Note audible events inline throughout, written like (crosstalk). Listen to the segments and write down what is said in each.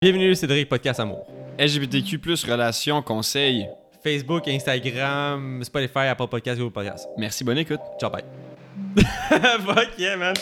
Bienvenue, Cédric Podcast Amour. LGBTQ, relations, conseils. Facebook, Instagram, Spotify, Apple Podcast, Google Podcast. Merci, bonne écoute. Ciao, bye. (laughs) Fuck yeah, man.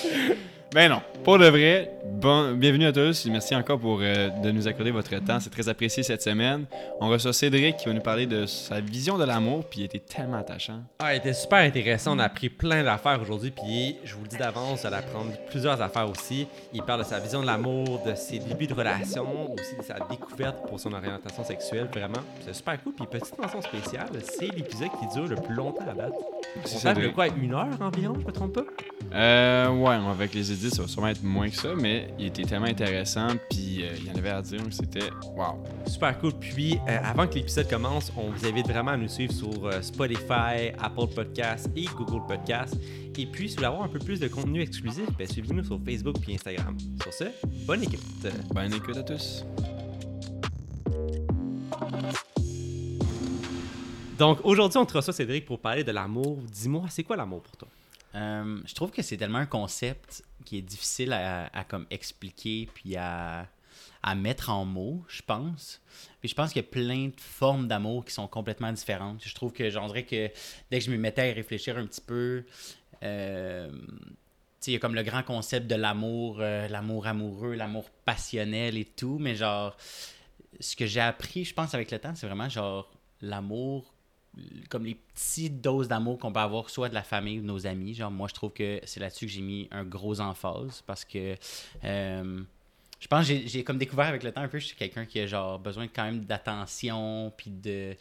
Ben non, pour de vrai, bon, bienvenue à tous et merci encore pour euh, de nous accorder votre temps. C'est très apprécié cette semaine. On reçoit Cédric qui va nous parler de sa vision de l'amour, puis il était tellement attachant. Ah, il était super intéressant. On a appris plein d'affaires aujourd'hui, puis je vous le dis d'avance, vous allez apprendre plusieurs affaires aussi. Il parle de sa vision de l'amour, de ses débuts de relation, aussi de sa découverte pour son orientation sexuelle, vraiment. C'est super cool. Puis petite mention spéciale, c'est l'épisode qui dure le plus longtemps à date. On parle de quoi, une heure environ, je me trompe pas? Euh, ouais, avec les ça va sûrement être moins que ça, mais il était tellement intéressant, puis euh, il y en avait à dire, c'était wow. Super cool. Puis, euh, avant que l'épisode commence, on vous invite vraiment à nous suivre sur euh, Spotify, Apple Podcasts et Google Podcasts. Et puis, si vous voulez avoir un peu plus de contenu exclusif, ben, suivez-nous sur Facebook et Instagram. Sur ce, bonne écoute. Bonne écoute à tous. Donc, aujourd'hui, on te reçoit Cédric pour parler de l'amour. Dis-moi, c'est quoi l'amour pour toi? Euh, je trouve que c'est tellement un concept qui est difficile à, comme expliquer puis à, à, mettre en mots, je pense. Puis je pense qu'il y a plein de formes d'amour qui sont complètement différentes. Je trouve que j'en que dès que je me mettais à réfléchir un petit peu, euh, il y a comme le grand concept de l'amour, euh, l'amour amoureux, l'amour passionnel et tout, mais genre, ce que j'ai appris, je pense, avec le temps, c'est vraiment genre l'amour comme les petites doses d'amour qu'on peut avoir soit de la famille ou de nos amis. Genre, moi, je trouve que c'est là-dessus que j'ai mis un gros emphase parce que euh, je pense que j'ai comme découvert avec le temps un peu, je suis quelqu'un qui a genre besoin quand même d'attention, puis de,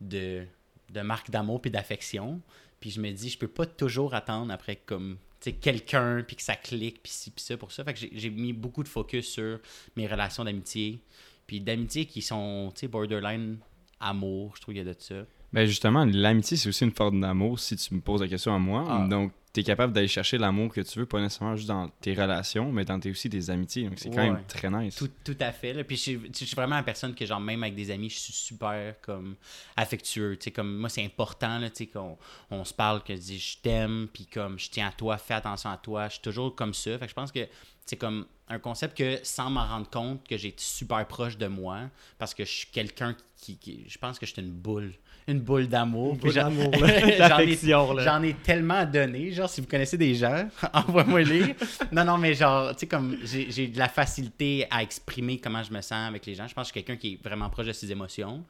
de, de marque d'amour, puis d'affection. Puis je me dis, je peux pas toujours attendre après comme quelqu'un, puis que ça clique, puis ci, puis ça, pour ça. Fait que j'ai mis beaucoup de focus sur mes relations d'amitié, puis d'amitié qui sont, tu sais, borderline amour, je trouve qu'il y a de ça. Ben justement, l'amitié, c'est aussi une forme d'amour si tu me poses la question à moi. Ah. Donc, tu es capable d'aller chercher l'amour que tu veux, pas nécessairement juste dans tes relations, mais dans tes, aussi des amitiés. Donc, c'est quand même très nice. Tout, tout à fait. Là. Puis, je, suis vraiment une personne que, genre, même avec des amis, je suis super, comme, affectueux. Tu sais, comme, moi, c'est important, là, tu sais, qu'on on se parle, que je dis je t'aime, puis comme, je tiens à toi, fais attention à toi. Je suis toujours comme ça. Fait que je pense que c'est comme un concept que, sans m'en rendre compte, que j'ai super proche de moi, parce que je suis quelqu'un qui, qui, Je pense que je suis une boule une boule d'amour. (laughs) J'en ai, tellement donné. Genre, si vous connaissez des gens, (laughs) envoie-moi les. non, non, mais genre, tu sais, comme j'ai de la facilité à exprimer comment je me sens avec les gens. Je pense que je suis quelqu'un qui est vraiment proche de ses émotions.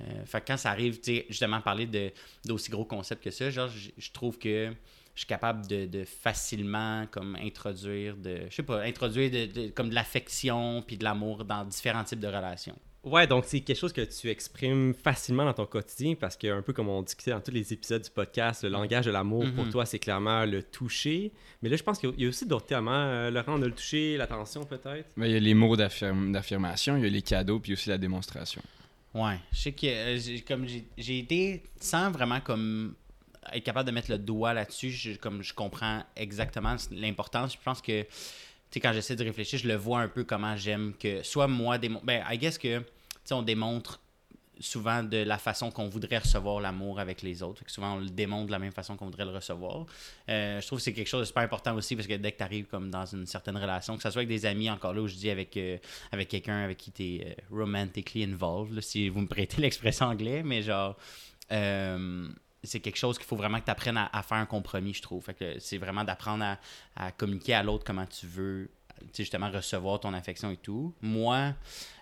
Euh, fait que quand ça arrive, tu sais, justement, parler d'aussi gros concepts que ça, genre, je trouve que je suis capable de, facilement comme introduire de je sais pas introduire de, comme de l'affection puis de l'amour dans différents types de relations Ouais, donc c'est quelque chose que tu exprimes facilement dans ton quotidien parce que, un peu comme on discutait dans tous les épisodes du podcast, le langage de l'amour pour mhm. toi, c'est clairement le toucher. Mais là, je pense qu'il y a aussi d'autres thèmes. Hein? Laurent, on a le toucher, l'attention peut-être? Il y a les mots d'affirmation, il y a les cadeaux, puis aussi la démonstration. Ouais, je sais que euh, comme j'ai été sans vraiment comme être capable de mettre le doigt là-dessus, comme je comprends exactement l'importance. Je pense que sais, quand j'essaie de réfléchir, je le vois un peu comment j'aime que soit moi démontre. Ben, I guess que, on démontre souvent de la façon qu'on voudrait recevoir l'amour avec les autres. souvent, on le démontre de la même façon qu'on voudrait le recevoir. Euh, je trouve que c'est quelque chose de super important aussi parce que dès que tu arrives comme dans une certaine relation, que ce soit avec des amis, encore là où je dis avec, euh, avec quelqu'un avec qui tu es euh, romantically involved, si vous me prêtez (laughs) l'expression anglais, mais genre c'est quelque chose qu'il faut vraiment que tu apprennes à, faire un compromis, je trouve. Fait que c'est vraiment d'apprendre à, communiquer à l'autre comment tu veux justement recevoir ton affection et tout. Moi,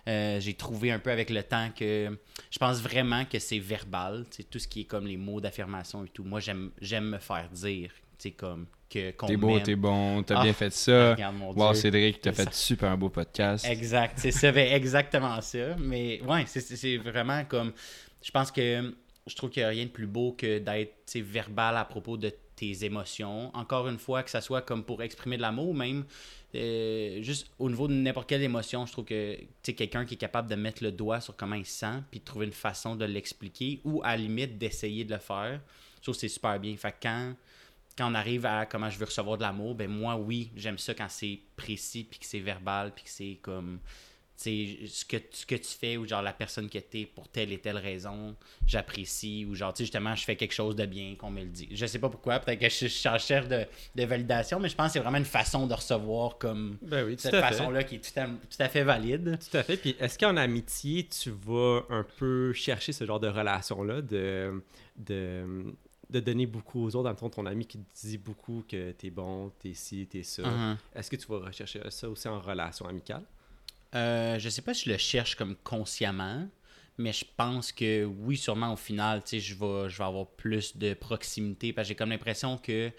euh, j'ai trouvé un peu avec le temps que je pense vraiment que c'est verbal, tout ce qui est comme les mots d'affirmation et tout. Moi, j'aime j'aime me faire dire, tu comme que T'es beau, t'es bon, t'as bien ah, fait ça. (laughs) Wow, Cédric, t'as fait super beau podcast. Exact, c'est ben, exactement ça. Mais ouais, c'est vraiment comme, je pense que je trouve qu'il n'y a rien de plus beau que d'être verbal à propos de tes émotions. Encore une fois, que ça soit comme pour exprimer de l'amour, même euh, juste au niveau de n'importe quelle émotion, je trouve que quelqu'un qui est capable de mettre le doigt sur comment il se sent, puis de trouver une façon de l'expliquer, ou à la limite d'essayer de le faire, je trouve que c'est super bien. Fait quand, quand on arrive à comment je veux recevoir de l'amour, ben moi, oui, j'aime ça quand c'est précis, puis que c'est verbal, puis que c'est comme ce que, ce que tu fais ou genre la personne que t'es pour telle et telle raison, j'apprécie ou genre, tu sais, justement, je fais quelque chose de bien, qu'on me le dit. Je sais pas pourquoi, peut-être que je suis en recherche de, de validation, mais je pense que c'est vraiment une façon de recevoir comme Ben oui, cette façon-là qui est tout à, tout à fait valide. Tout à fait. Puis est-ce qu'en amitié, tu vas un peu chercher ce genre de relation-là, de, de, de donner beaucoup aux autres, dans le fond, ton ami qui te dit beaucoup que t'es bon, t'es ci, t'es ça. Mhm. Est-ce que tu vas rechercher ça aussi en relation amicale? Euh, je sais pas si je le cherche comme consciemment, mais je pense que oui, sûrement au final, tu sais, je vais, avoir plus de proximité parce que j'ai comme l'impression que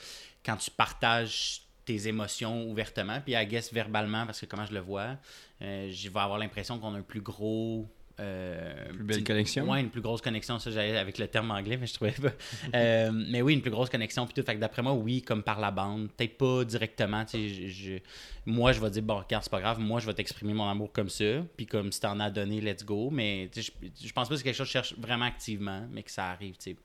quand tu partages tes émotions ouvertement, puis I guess verbalement, parce que comment je le vois, euh, je vais avoir l'impression qu'on a un plus gros. Euh, Plus belle connexion? Ouais, une plus grosse connexion, ça j'allais avec le terme anglais, mais je trouvais pas. (laughs) Euh, mais oui, une plus grosse connexion, puis tout. Fait que d'après moi, oui, comme par la bande, peut-être pas directement, tu sais, je- je- moi je vais dire, bon, regarde, c'est pas grave, moi je vais t'exprimer mon amour comme ça, puis comme si t'en as donné, let's go, mais tu sais, je, je pense pas que c'est quelque chose que je cherche vraiment activement, mais que ça arrive, tu sais,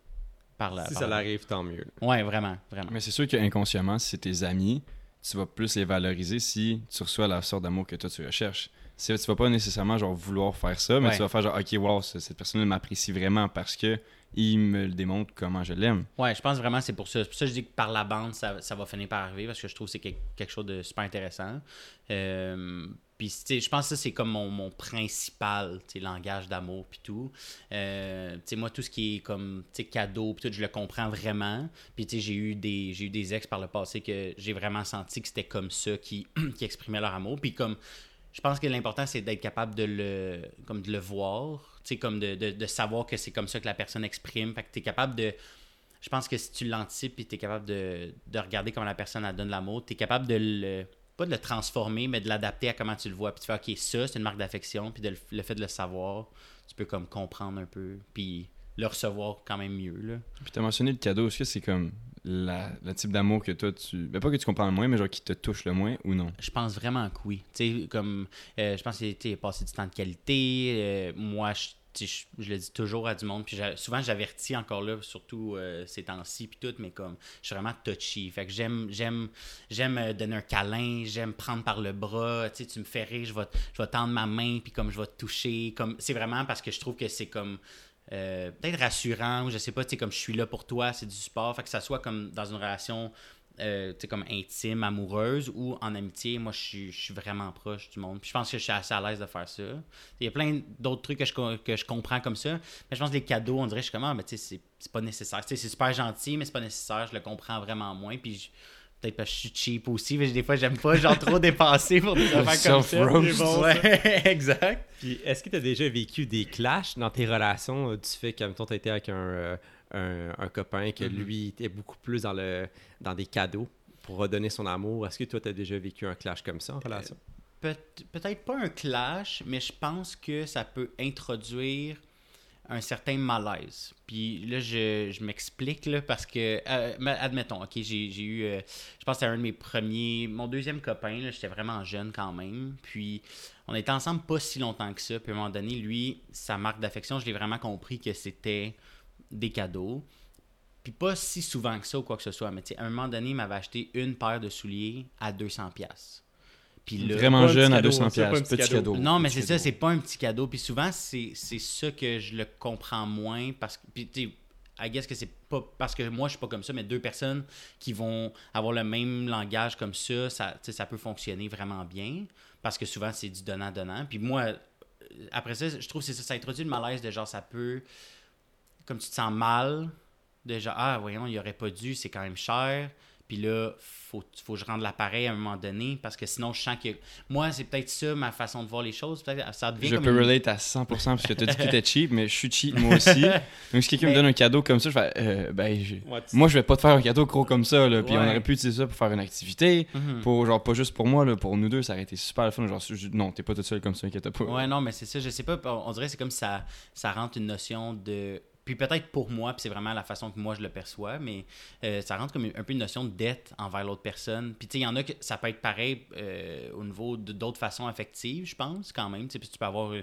par là. si par ça l'arrive, tant mieux. Ouais, vraiment, vraiment. Mais c'est sûr qu'inconsciemment, si c'est tes amis, tu vas plus les valoriser si tu reçois la sorte d'amour que toi tu recherches. Tu vas pas nécessairement genre vouloir faire ça, mais Ouais. tu vas faire genre ok wow ce- cette personne m'apprécie vraiment parce que il me le démontre comment je l'aime. Ouais, je pense vraiment que c'est pour ça. C'est pour ça que je dis que par la bande, ça, ça va finir par arriver parce que je trouve que c'est quel- quelque chose de super intéressant. Euh, puis, tu sais, je pense que ça, c'est comme mon, mon principal tu sais, langage d'amour puis tout. Euh, tu sais, moi, tout ce qui est comme tu sais, cadeau puis tout, je le comprends vraiment. Puis, tu sais, j'ai eu des j'ai eu des ex par le passé que j'ai vraiment senti que c'était comme ça qui, (clears throat) qui exprimaient leur amour. Puis, comme je pense que l'important, c'est d'être capable de le, comme de le voir, tu comme de, de, de savoir que c'est comme ça que la personne exprime. Fait que tu es capable de. Je pense que si tu l'anticipes et tu es capable de, de regarder comment la personne donne l'amour, tu es capable de le. Pas de le transformer, mais de l'adapter à comment tu le vois. Puis tu fais, OK, ça, c'est une marque d'affection. Puis le, le fait de le savoir, tu peux comme comprendre un peu. Puis le recevoir quand même mieux. Là. Puis t'as mentionné le cadeau, est-ce que c'est comme la, le type d'amour que toi tu. Ben pas que tu comprends le moins, mais genre qui te touche le moins ou non? Je pense vraiment que oui. Tu sais, comme, euh, je pense que tu passé du temps de qualité. euh, moi, je, je, le dis toujours à du monde. Puis souvent, j'avertis encore là, surtout euh, ces temps-ci, puis tout, mais comme, je suis vraiment touchy. Fait que j'aime, j'aime, j'aime donner un câlin, j'aime prendre par le bras. Tu sais, tu me fais rire, je vais, je vais tendre ma main, puis comme je vais te toucher. Comme, c'est vraiment parce que je trouve que c'est comme. Euh, peut-être rassurant ou je sais pas, tu sais, comme je suis là pour toi, c'est du sport, fait que ça soit comme dans une relation euh, comme intime, amoureuse ou en amitié, moi je suis, vraiment proche du monde. Puis je pense que je suis assez à l'aise de faire ça. Il y a plein d'autres trucs que je, que je comprends comme ça. Mais je pense que les cadeaux, on dirait, je suis comme, ah, mais tu sais, c'est- pas nécessaire. C'est super gentil, mais c'est pas nécessaire. Je le comprends vraiment moins. Puis je- peut-être parce que je suis cheap aussi, mais des fois, j'aime pas genre trop dépenser pour des (laughs) affaires comme ça. Bon, ouais, (laughs) exact. Puis est-ce que tu as déjà vécu des clashs dans tes relations euh, du fait que, mettons, tu été avec un, euh, un, un copain que Mhm. lui était beaucoup plus dans, le, dans des cadeaux pour redonner son amour? Est-ce que toi, tu as déjà vécu un clash comme ça en relation? Peut- Peut-être pas un clash, mais je pense que ça peut introduire un certain malaise. Puis là, je, je m'explique, là, parce que, euh, admettons, ok, j'ai j'ai eu, euh, je pense c'était un de mes premiers, mon deuxième copain, là, j'étais vraiment jeune quand même, puis on était ensemble pas si longtemps que ça, puis à un moment donné, lui, sa marque d'affection, je l'ai vraiment compris que c'était des cadeaux, puis pas si souvent que ça ou quoi que ce soit, mais tu sais, à un moment donné, il m'avait acheté une paire de souliers à 200 pièces. Puis là, Vraiment jeune à cadeau, 200 c'est pas un pièces, petit petit cadeau. cadeau. non, mais c'est ça, c'est pas un petit cadeau. Puis souvent, c'est c'est ça que je le comprends moins parce que. Puis, tu sais, I guess que c'est pas parce que moi je suis pas comme ça, mais deux personnes qui vont avoir le même langage comme ça, ça, ça peut fonctionner vraiment bien parce que souvent c'est du donnant-donnant. Puis moi, euh, après ça, je trouve que c'est ça, ça introduit le malaise de genre ça peut. Comme tu te sens mal, de genre, ah, voyons, il aurait pas dû, c'est quand même cher. Puis là, faut, faut que je rende l'appareil à un moment donné parce que sinon, je sens que. Moi, c'est peut-être ça ma façon de voir les choses. Peut-être ça devient Je comme peux une- relate à 100% parce que t'as dit que t'étais cheap, mais je suis cheap moi (laughs) aussi. Donc si quelqu'un me donne un cadeau comme ça, je fais euh, ben je- tu- moi je vais pas te faire un cadeau gros comme ça là, puis on aurait pu utiliser ça pour faire une activité, Mhm. pour genre pas juste pour moi là, pour nous deux, ça aurait été super le fun, genre je- non, t'es pas toute seule comme ça, inquiète pas. Ouais, non, mais c'est ça, je sais pas. On on dirait que c'est comme ça, ça rentre une notion de. Puis peut-être pour moi, puis c'est vraiment la façon que moi je le perçois, mais euh, ça rentre comme un peu une notion de dette envers l'autre personne. Puis tu sais, il y en a que ça peut être pareil euh, au niveau d'autres façons affectives, je pense, quand même. Tu sais, puis tu peux avoir. euh,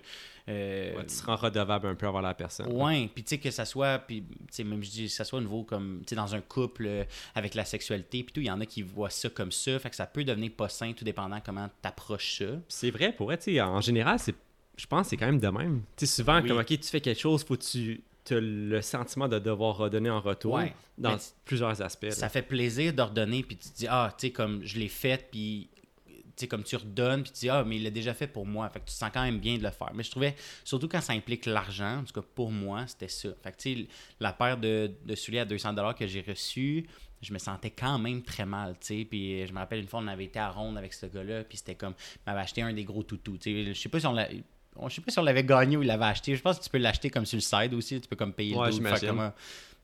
euh, Ouais, tu rends redevable un peu envers la personne. Ouais, puis tu sais que ça soit, puis tu sais même je dis que ça soit au niveau comme, tu sais dans un couple avec la sexualité, puis tout, il y en a qui voient ça comme ça, fait que ça peut devenir pas sain tout dépendant comment t'approches ça. C'est vrai, pour être, tu sais, en général, c'est je pense que c'est quand même de même. Tu sais, souvent, Oui. comme, OK, tu fais quelque chose, faut que tu as le sentiment de devoir redonner en retour Ouais. dans tu- plusieurs aspects. là. Ça fait plaisir d'ordonner, puis tu te dis, ah, tu sais, comme je l'ai fait, puis tu sais, comme tu redonnes, puis tu dis, ah, mais il l'a déjà fait pour moi. Fait que tu te sens quand même bien de le faire. Mais je trouvais, surtout quand ça implique l'argent, en tout cas pour moi, c'était ça. Fait que tu sais, la paire de, de souliers à 200$ que j'ai reçu, je me sentais quand même très mal, tu sais. Puis je me rappelle une fois, on avait été à Ronde avec ce gars-là, puis c'était comme, il m'avait acheté un des gros toutous, tu sais. Je sais pas si on l'a. On- Je sais pas si on l'avait gagné ou il l'avait acheté. Je pense que tu peux l'acheter comme sur le side aussi. Tu peux comme payer Ouais, le dos, comme un-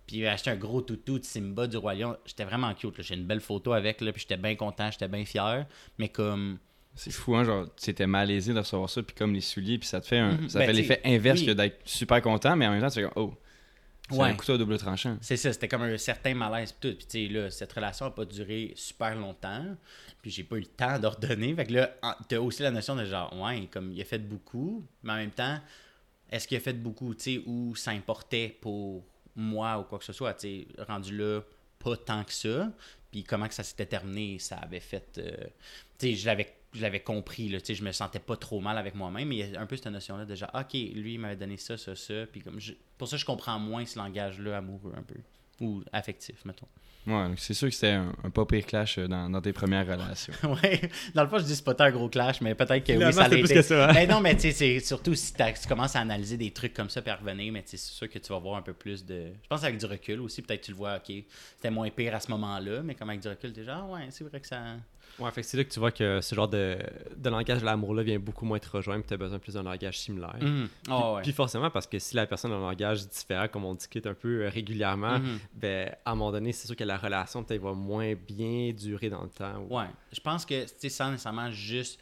puis il a acheté un gros toutou de Simba du Roi Lion. J'étais vraiment cute. là. J'ai une belle photo avec, là, puis j'étais bien content, j'étais bien fier. Mais comme. C'est fou, hein, genre, tu étais malaisé de recevoir ça, puis comme les souliers, puis ça te fait, un, Mhm. ça Ben, fait l'effet inverse oui. que d'être super content, mais en même temps, tu fais comme, oh, c'est Ouais. un couteau à double tranchant. C'est ça, c'était comme un certain malaise tout. Puis tu sais, là, cette relation n'a pas duré super longtemps. Puis j'ai pas eu le temps d'ordonner. Fait que là, t'as aussi la notion de genre, ouais, comme il a fait beaucoup, mais en même temps, est-ce qu'il a fait beaucoup, tu sais, ou ça importait pour moi ou quoi que ce soit, tu sais, rendu là, pas tant que ça. Puis comment que ça s'était terminé, ça avait fait. euh, tu sais, je l'avais. Je l'avais compris, là, je me sentais pas trop mal avec moi-même, mais il y a un peu cette notion-là de genre, ok, lui, il m'avait donné ça, ça, ça, puis comme, je- pour ça, je comprends moins ce langage-là amoureux un peu, ou affectif, mettons. Ouais, c'est sûr que c'était un, un pas pire clash euh, dans, dans tes premières relations. (laughs) ouais, dans le fond, je dis c'est pas un gros clash, mais peut-être que oui, ça c'est l'a plus été. que ça, hein. Mais non, mais tu sais, c'est surtout si t'as- tu commences à analyser des trucs comme ça puis à revenir, mais tu sais, c'est sûr que tu vas voir un peu plus de. Je pense avec du recul aussi, peut-être tu le vois, ok, c'était moins pire à ce moment-là, mais comme avec du recul, t'es genre, ah ouais, c'est vrai que ça. Ouais, fait que c'est là que tu vois que ce genre de, de langage de l'amour-là vient beaucoup moins te rejoindre, puis tu as besoin plus d'un langage similaire. Mhm. Puis, ouais. puis forcément, parce que si la personne a un langage différent, comme on discute un peu euh, régulièrement, Mhm. ben, à un moment donné, c'est sûr que la relation peut-être va moins bien durer dans le temps. ou- Ouais, je pense que, sais, sans nécessairement juste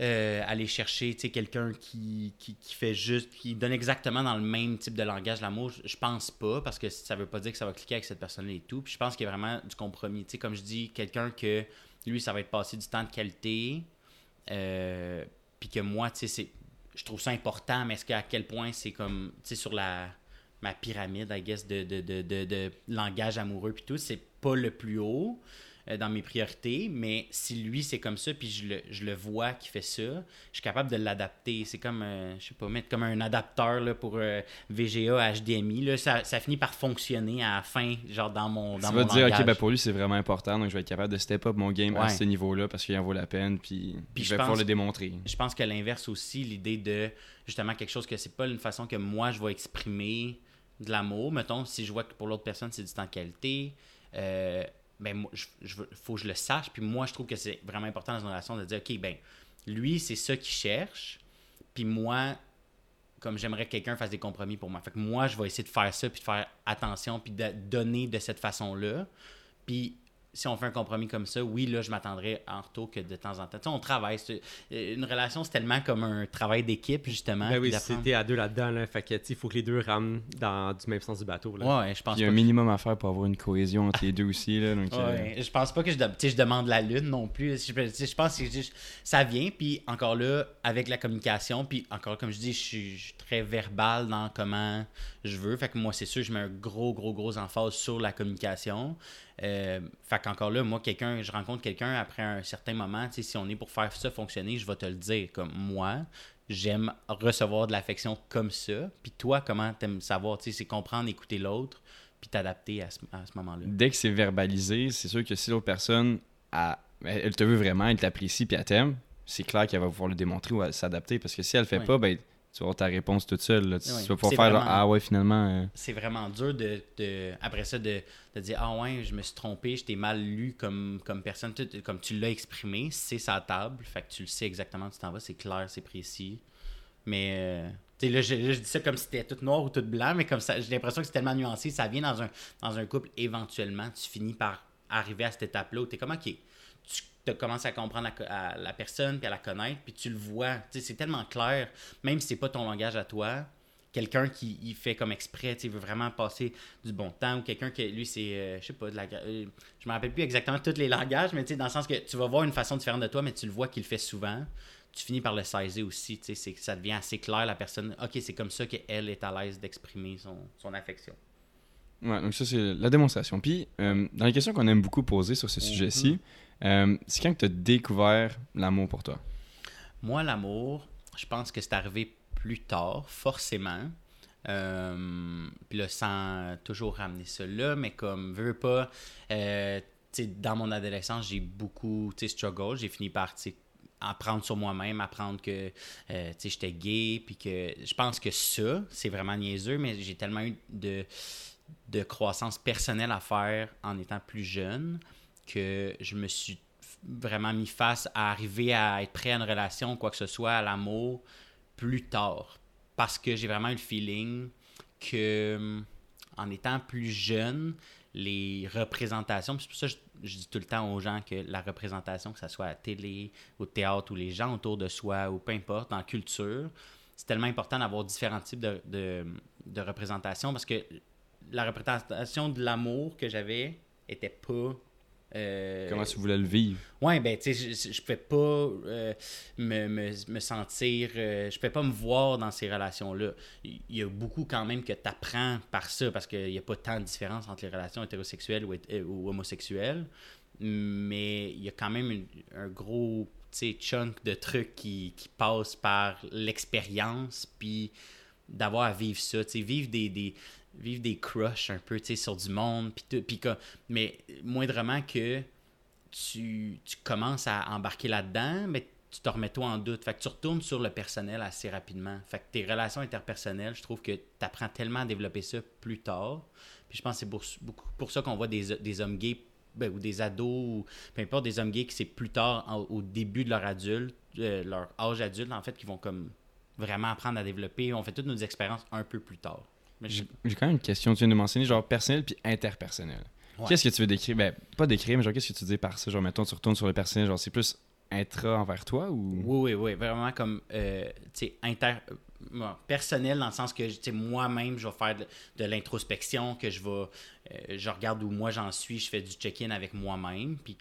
euh, aller chercher, quelqu'un qui, qui, qui fait juste, qui donne exactement dans le même type de langage l'amour, je- je pense pas, parce que ça veut pas dire que ça va cliquer avec cette personne-là et tout. Puis je pense qu'il y a vraiment du compromis. Tu sais, comme je dis, quelqu'un que, lui, ça va être passer du temps de qualité, euh, puis que moi, tu sais, je trouve ça important, mais est-ce qu'à quel point c'est comme, tu sais, sur la ma pyramide, I guess, de, de, de, de, de langage amoureux puis tout, c'est pas le plus haut euh, dans mes priorités, mais si lui c'est comme ça, puis je le, je le vois qu'il fait ça, je suis capable de l'adapter. C'est comme, euh, je sais pas, mettre comme un adapteur là, pour euh, VGA, HDMI, là, ça, ça finit par fonctionner à la fin, genre dans mon, dans tu mon te dire, ok, ben pour lui, c'est vraiment important, donc je vais être capable de step up mon game à ce niveau-là parce qu'il en vaut la peine, puis, Puis je vais pouvoir le démontrer. Je pense que l'inverse aussi, l'idée de justement quelque chose que c'est pas une façon que moi je vais exprimer de l'amour. Mettons, si je vois que pour l'autre personne c'est du temps de qualité, euh, ben veux- faut que je le sache. Puis moi, je trouve que c'est vraiment important dans une relation de dire, ok, ben lui c'est ça qu'il cherche, puis moi comme j'aimerais que quelqu'un fasse des compromis pour moi. Fait moi, je vais essayer de faire ça, puis de faire attention, puis de donner de cette façon-là. Puis si on fait un compromis comme ça, oui, là, je m'attendrais en retour que de temps en temps. Tu sais, on travaille. c'est- euh, Une relation, c'est tellement comme un travail d'équipe, justement. Ben oui, c'était à deux là-dedans, là, fait que, tu sais, il faut que les deux rament dans du même sens du bateau. Là. Ouais, je pense Il y a un que- minimum à faire pour avoir une cohésion entre les deux aussi, là, donc... euh, je pense pas que je, je demande la lune non plus. Je, je pense que c'est juste- ça vient, puis encore là, avec la communication, puis encore comme je dis, je suis, je suis très verbal dans comment je veux. Fait que moi, c'est sûr, je mets un gros, gros, gros emphase sur la communication. Euh, fait qu'encore là, moi, quelqu'un, je rencontre quelqu'un après un certain moment, tu sais, si on est pour faire ça fonctionner, je vais te le dire. Comme moi, j'aime recevoir de l'affection comme ça. Puis toi, comment t'aimes savoir, tu sais, c'est comprendre, écouter l'autre, puis t'adapter à ce, à ce moment-là? Dès que c'est verbalisé, c'est sûr que si l'autre personne, a- elle te veut vraiment, elle t'apprécie puis elle t'aime, c'est clair qu'elle va pouvoir le démontrer ou s'adapter. Parce que si elle le fait Ouais. pas, ben, tu vas avoir ta réponse toute seule. là. Tu, vas C'est faire genre, ah ouais, finalement. euh, c'est vraiment dur de, de- après ça de, de dire ah ouais je me suis trompé je t'ai mal lu comme, comme personne comme tu l'as exprimé c'est sa table fait que tu le sais exactement où tu t'en vas c'est clair c'est précis mais euh, là, je, là, je dis ça comme si c'était tout noir ou tout blanc mais comme ça j'ai l'impression que c'est tellement nuancé ça vient dans un dans un couple éventuellement tu finis par arriver à cette étape là où tu es comme ok tu commences à comprendre la, co- à la personne puis à la connaître puis tu le vois c'est tellement clair même si c'est pas ton langage à toi quelqu'un qui il fait comme exprès, tu veut vraiment passer du bon temps, ou quelqu'un qui, lui, c'est, euh, je sais pas, de la, euh, je me rappelle plus exactement tous les (laughs) langages, mais tu dans le sens que tu vas voir une façon différente de toi, mais tu le vois qu'il le fait souvent, tu finis par le saisir aussi, tu sais, ça devient assez clair, la personne, ok, c'est comme ça qu'elle est à l'aise d'exprimer son, son affection. Ouais, donc ça, c'est la démonstration. Puis, euh, dans les questions qu'on aime beaucoup poser sur ce Mhm. sujet-ci, euh, c'est quand tu as découvert l'amour pour toi? Moi, l'amour, je pense que c'est arrivé plus tard, forcément. Euh, puis là, sans toujours ramener là, mais comme, veux pas, euh, dans mon adolescence, j'ai beaucoup, struggle. J'ai fini par, apprendre sur moi-même, apprendre que, j'étais gay, puis que je pense que ça, c'est vraiment niaiseux, mais j'ai tellement eu de, de croissance personnelle à faire en étant plus jeune que je me suis vraiment mis face à arriver à être prêt à une relation, quoi que ce soit, à l'amour, plus tard. Parce que j'ai vraiment eu le feeling que en étant plus jeune, les représentations, c'est pour ça que je, dis tout le temps aux gens que la représentation, que ce soit à la télé, au théâtre ou les gens autour de soi ou peu importe, en culture, c'est tellement important d'avoir différents types de, de, de représentations parce que la représentation de l'amour que j'avais était pas euh, Comment tu voulais le vivre? Ouais, ben, tu sais, je, je pouvais pas euh, me, me, me, sentir. Euh, je pouvais pas me voir dans ces relations-là. Il y a beaucoup quand même que tu apprends par ça, parce qu'il n'y a pas tant de différence entre les relations hétérosexuelles ou, ou homosexuelles. Mais il y a quand même un gros chunk de trucs qui, qui passent par l'expérience, puis d'avoir à vivre ça. Vivre des, des, vivre des crushs un peu, tu sais, sur du monde, puis mais moindrement que tu, tu commences à embarquer là-dedans, mais tu te remets toi en doute. Fait que tu retournes sur le personnel assez rapidement. Fait que tes relations interpersonnelles, je trouve que tu apprends tellement à développer ça plus tard. Puis je pense que c'est pour, pour ça qu'on voit des, des hommes gays ben, ou des ados, ou peu importe, des hommes gays qui c'est plus tard, au début de leur adulte, euh, leur âge adulte, en fait, qui vont comme vraiment apprendre à développer. On fait toutes nos expériences un peu plus tard. J'ai quand même une question. Tu viens de mentionner genre personnel puis interpersonnel. Qu'est-ce que tu veux décrire? Ben, pas décrire, mais genre, qu'est-ce que tu dis par ça? Genre, mettons, tu retournes sur le personnel, genre, c'est plus intra envers toi ou? Oui, oui, oui. Vraiment comme, euh, tu sais, inter. Euh, personnel dans le sens que, tu sais, moi-même, je vais faire de, l'introspection, que je vais. Euh, je regarde où moi j'en suis, je fais du check-in avec moi-même, puis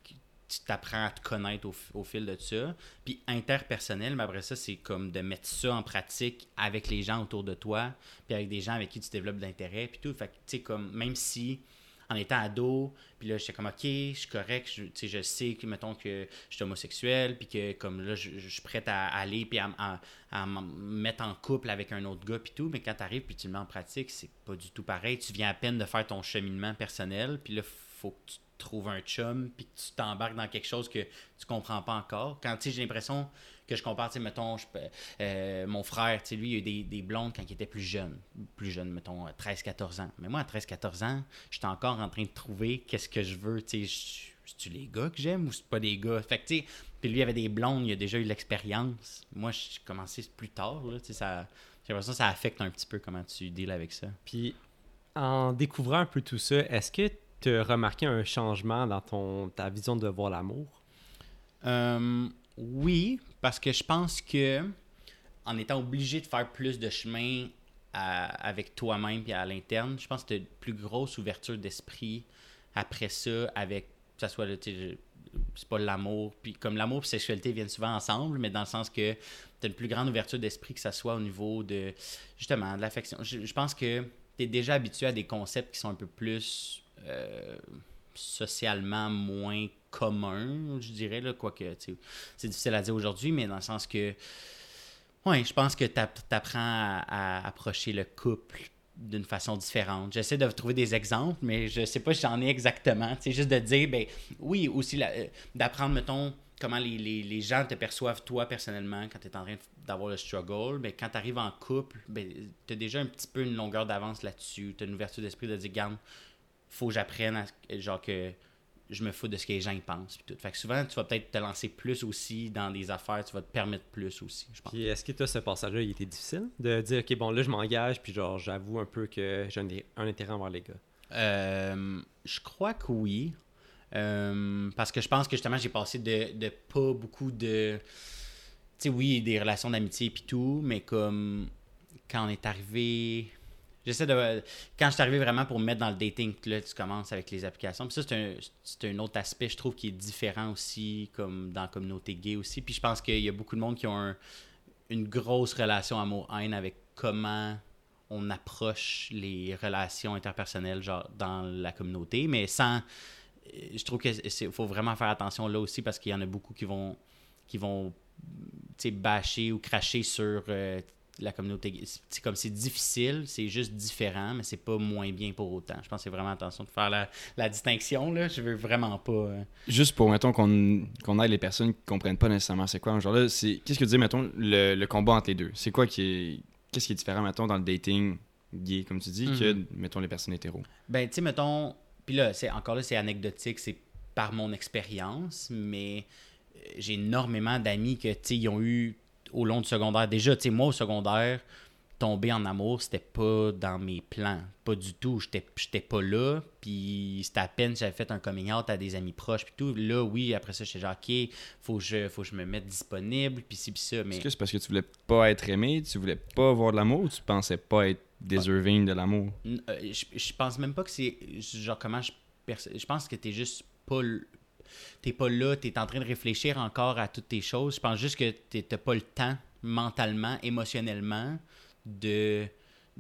tu t'apprends à te connaître au, fil de ça. Puis interpersonnel, mais après ça, c'est comme de mettre ça en pratique avec les gens autour de toi, puis avec des gens avec qui tu développes d'intérêt, puis tout. Fait que, tu sais, comme, même si en étant ado, puis là, j'étais comme, OK, je suis correct, je, je sais que, mettons, que je suis homosexuel, puis que, comme là, je, suis prêt à aller, puis à, à, me mettre en couple avec un autre gars, puis tout, mais quand tu arrives, puis tu le mets en pratique, c'est pas du tout pareil. Tu viens à peine de faire ton cheminement personnel, puis là, faut que tu trouves un chum, puis que tu t'embarques dans quelque chose que tu comprends pas encore. Quand, tu j'ai l'impression que je compare, tu sais, mettons, je, euh, mon frère, tu sais, lui, il a eu des, des, blondes quand il était plus jeune. Plus jeune, mettons, 13-14 ans. Mais moi, à 13-14 ans, j'étais encore en train de trouver qu'est-ce que je veux, tu sais, c'est-tu les gars que j'aime ou c'est pas des gars? Fait que, tu sais, puis lui, il avait des blondes, il a déjà eu l'expérience. Moi, j'ai commencé plus tard, là, tu sais, ça... J'ai l'impression que ça affecte un petit peu comment tu deals avec ça. Puis, en découvrant un peu tout ça, est-ce que tu as remarqué un changement dans ton, ta vision de voir l'amour? Euh, oui, parce que je pense que en étant obligé de faire plus de chemin avec toi-même et à l'interne, je pense que tu as une plus grosse ouverture d'esprit après ça, avec, que ça soit le, c'est pas l'amour, puis comme l'amour et la sexualité viennent souvent ensemble, mais dans le sens que tu as une plus grande ouverture d'esprit que ça soit au niveau de, justement, de l'affection. Je, pense que tu es déjà habitué à des concepts qui sont un peu plus euh, socialement moins commun, je dirais, là, quoique c'est difficile à dire aujourd'hui, mais dans le sens que, ouais, je pense que tu apprends à, approcher le couple d'une façon différente. J'essaie de trouver des exemples, mais je sais pas si j'en ai exactement. C'est juste de dire, ben oui, aussi euh, d'apprendre, mettons, comment les, gens te perçoivent toi personnellement quand tu es en train d'avoir le struggle. Ben, quand tu arrives en couple, ben, tu as déjà un petit peu une longueur d'avance là-dessus. Tu as une ouverture d'esprit de dire, garde, faut que j'apprenne à, genre que je me fous de ce que les gens pensent. Puis tout. Fait que souvent, tu vas peut-être te lancer plus aussi dans des affaires, tu vas te permettre plus aussi, je pense. Puis est-ce que toi, ce passage-là, il était difficile de dire, OK, bon, là, je m'engage, puis genre, j'avoue un peu que j'ai un, intérêt envers les gars? Euh, je crois que oui. Euh, parce que je pense que justement, j'ai passé de, de pas beaucoup de. Tu sais, oui, des relations d'amitié puis tout, mais comme quand on est arrivé J'essaie de. Quand je suis arrivé vraiment pour me mettre dans le dating, là, tu commences avec les applications. Puis ça, c'est un, un, autre aspect, je trouve, qui est différent aussi, comme dans la communauté gay aussi. Puis je pense qu'il y a beaucoup de monde qui ont une grosse relation amour-haine avec comment on approche les relations interpersonnelles genre, dans la communauté. Mais sans. Je trouve qu'il faut vraiment faire attention là aussi parce qu'il y en a beaucoup qui vont qui vont bâcher ou cracher sur euh, la communauté. C'est comme c'est difficile, c'est juste différent, mais c'est pas moins bien pour autant. Je pense que c'est vraiment attention de faire la, la distinction. Là. Je veux vraiment pas. euh, Juste pour, mettons, qu'on qu'on aide les personnes qui comprennent pas nécessairement c'est quoi. Genre là, c'est. Qu'est-ce que tu dis, mettons, le, le combat entre les deux? C'est quoi qui est. Qu'est-ce qui est différent, mettons, dans le dating gay, comme tu dis, que, mettons, les personnes hétéros? Ben, tu sais, mettons. Puis là, c'est encore là, c'est anecdotique, c'est par mon expérience, mais euh, j'ai énormément d'amis que, tu ils ont eu au long du secondaire. Déjà, tu sais, moi, au secondaire, tomber en amour, c'était pas dans mes plans. Pas du tout. J'étais pas là. Puis c'était à peine j'avais fait un coming out à des amis proches. Puis tout. Là, oui, après ça, j'étais genre, OK, faut que je, faut que je me mette disponible. Puis ci, puis ça. Mais Est-ce que c'est parce que tu voulais pas être aimé, tu voulais pas avoir de l'amour ou tu pensais pas être deserving de l'amour? Euh, je, je pense même pas que c'est genre comment je je pense que t'es juste pas t'es pas là t'es en train de réfléchir encore à toutes tes choses. Je pense juste que t'as pas le temps mentalement émotionnellement de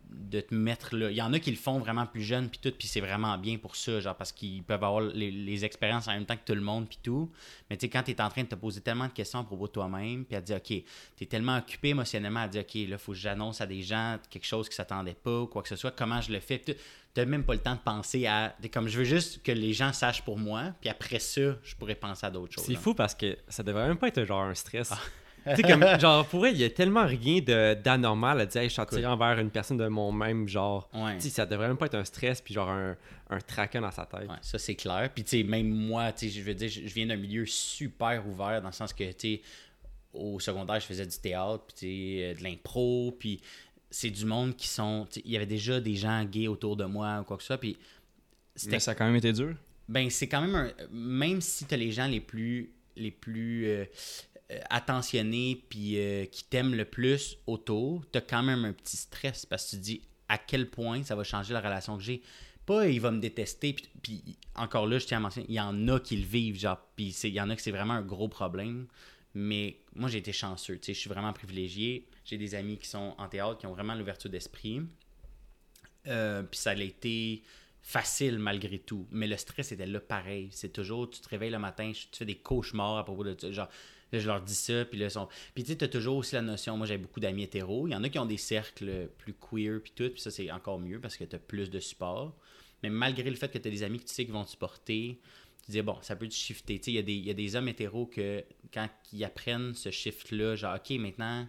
de te mettre là. Il y en a qui le font vraiment plus jeune puis tout puis c'est vraiment bien pour ça genre parce qu'ils peuvent avoir les, expériences en même temps que tout le monde puis tout. Mais tu sais quand t'es en train de te poser tellement de questions à propos de toi-même puis à dire ok t'es tellement occupé émotionnellement à dire ok là faut que j'annonce à des gens quelque chose qui s'attendaient pas ou quoi que ce soit comment je le fais t'as même pas le temps de penser à comme je veux juste que les gens sachent pour moi puis après ça je pourrais penser à d'autres choses C'est là. fou parce que ça devrait même pas être genre un stress. tu sais, comme, (laughs) genre, pour elle, il y a tellement rien de- d'anormal à dire, hey, je suis attiré envers une personne de mon même genre. Ouais. Tu sais, ça devrait même pas être un stress, puis genre un, un traquin dans sa tête. Ouais, ça c'est clair. Puis tu sais, même moi, tu sais, je veux dire, je viens d'un milieu super ouvert dans le sens que tu sais, au secondaire, je faisais du théâtre, puis tu sais, euh, de l'impro, puis c'est du monde qui sont, il y avait déjà des gens gays autour de moi ou quoi que ce soit, puis c'était Mais ça a quand même été dur? ben c'est quand même un même si tu as les gens les plus les plus euh, euh, attentionnés puis euh, qui t'aiment le plus autour, tu as quand même un petit stress parce que tu te dis à quel point ça va changer la relation que j'ai. Pas il va me détester puis, puis encore là je tiens à mentionner, il y en a qui le vivent genre puis il y en a que c'est vraiment un gros problème. Mais moi j'ai été chanceux, tu sais, je suis vraiment privilégié. J'ai des amis qui sont en théâtre qui ont vraiment l'ouverture d'esprit. Euh, puis ça a été facile malgré tout. Mais le stress était là pareil. C'est toujours, tu te réveilles le matin, tu fais des cauchemars à propos de. Genre, là, je leur dis ça, puis là, sont... Puis tu sais, t'as toujours aussi la notion, moi, j'avais beaucoup d'amis hétéros. Il y en a qui ont des cercles plus queer, puis tout, puis ça, c'est encore mieux parce que t'as plus de support. Mais malgré le fait que t'as des amis que tu sais qui vont te supporter, tu dis, bon, ça peut te shifter. Tu sais, il y, y a des hommes hétéros que, quand ils apprennent ce shift-là, genre, OK, maintenant,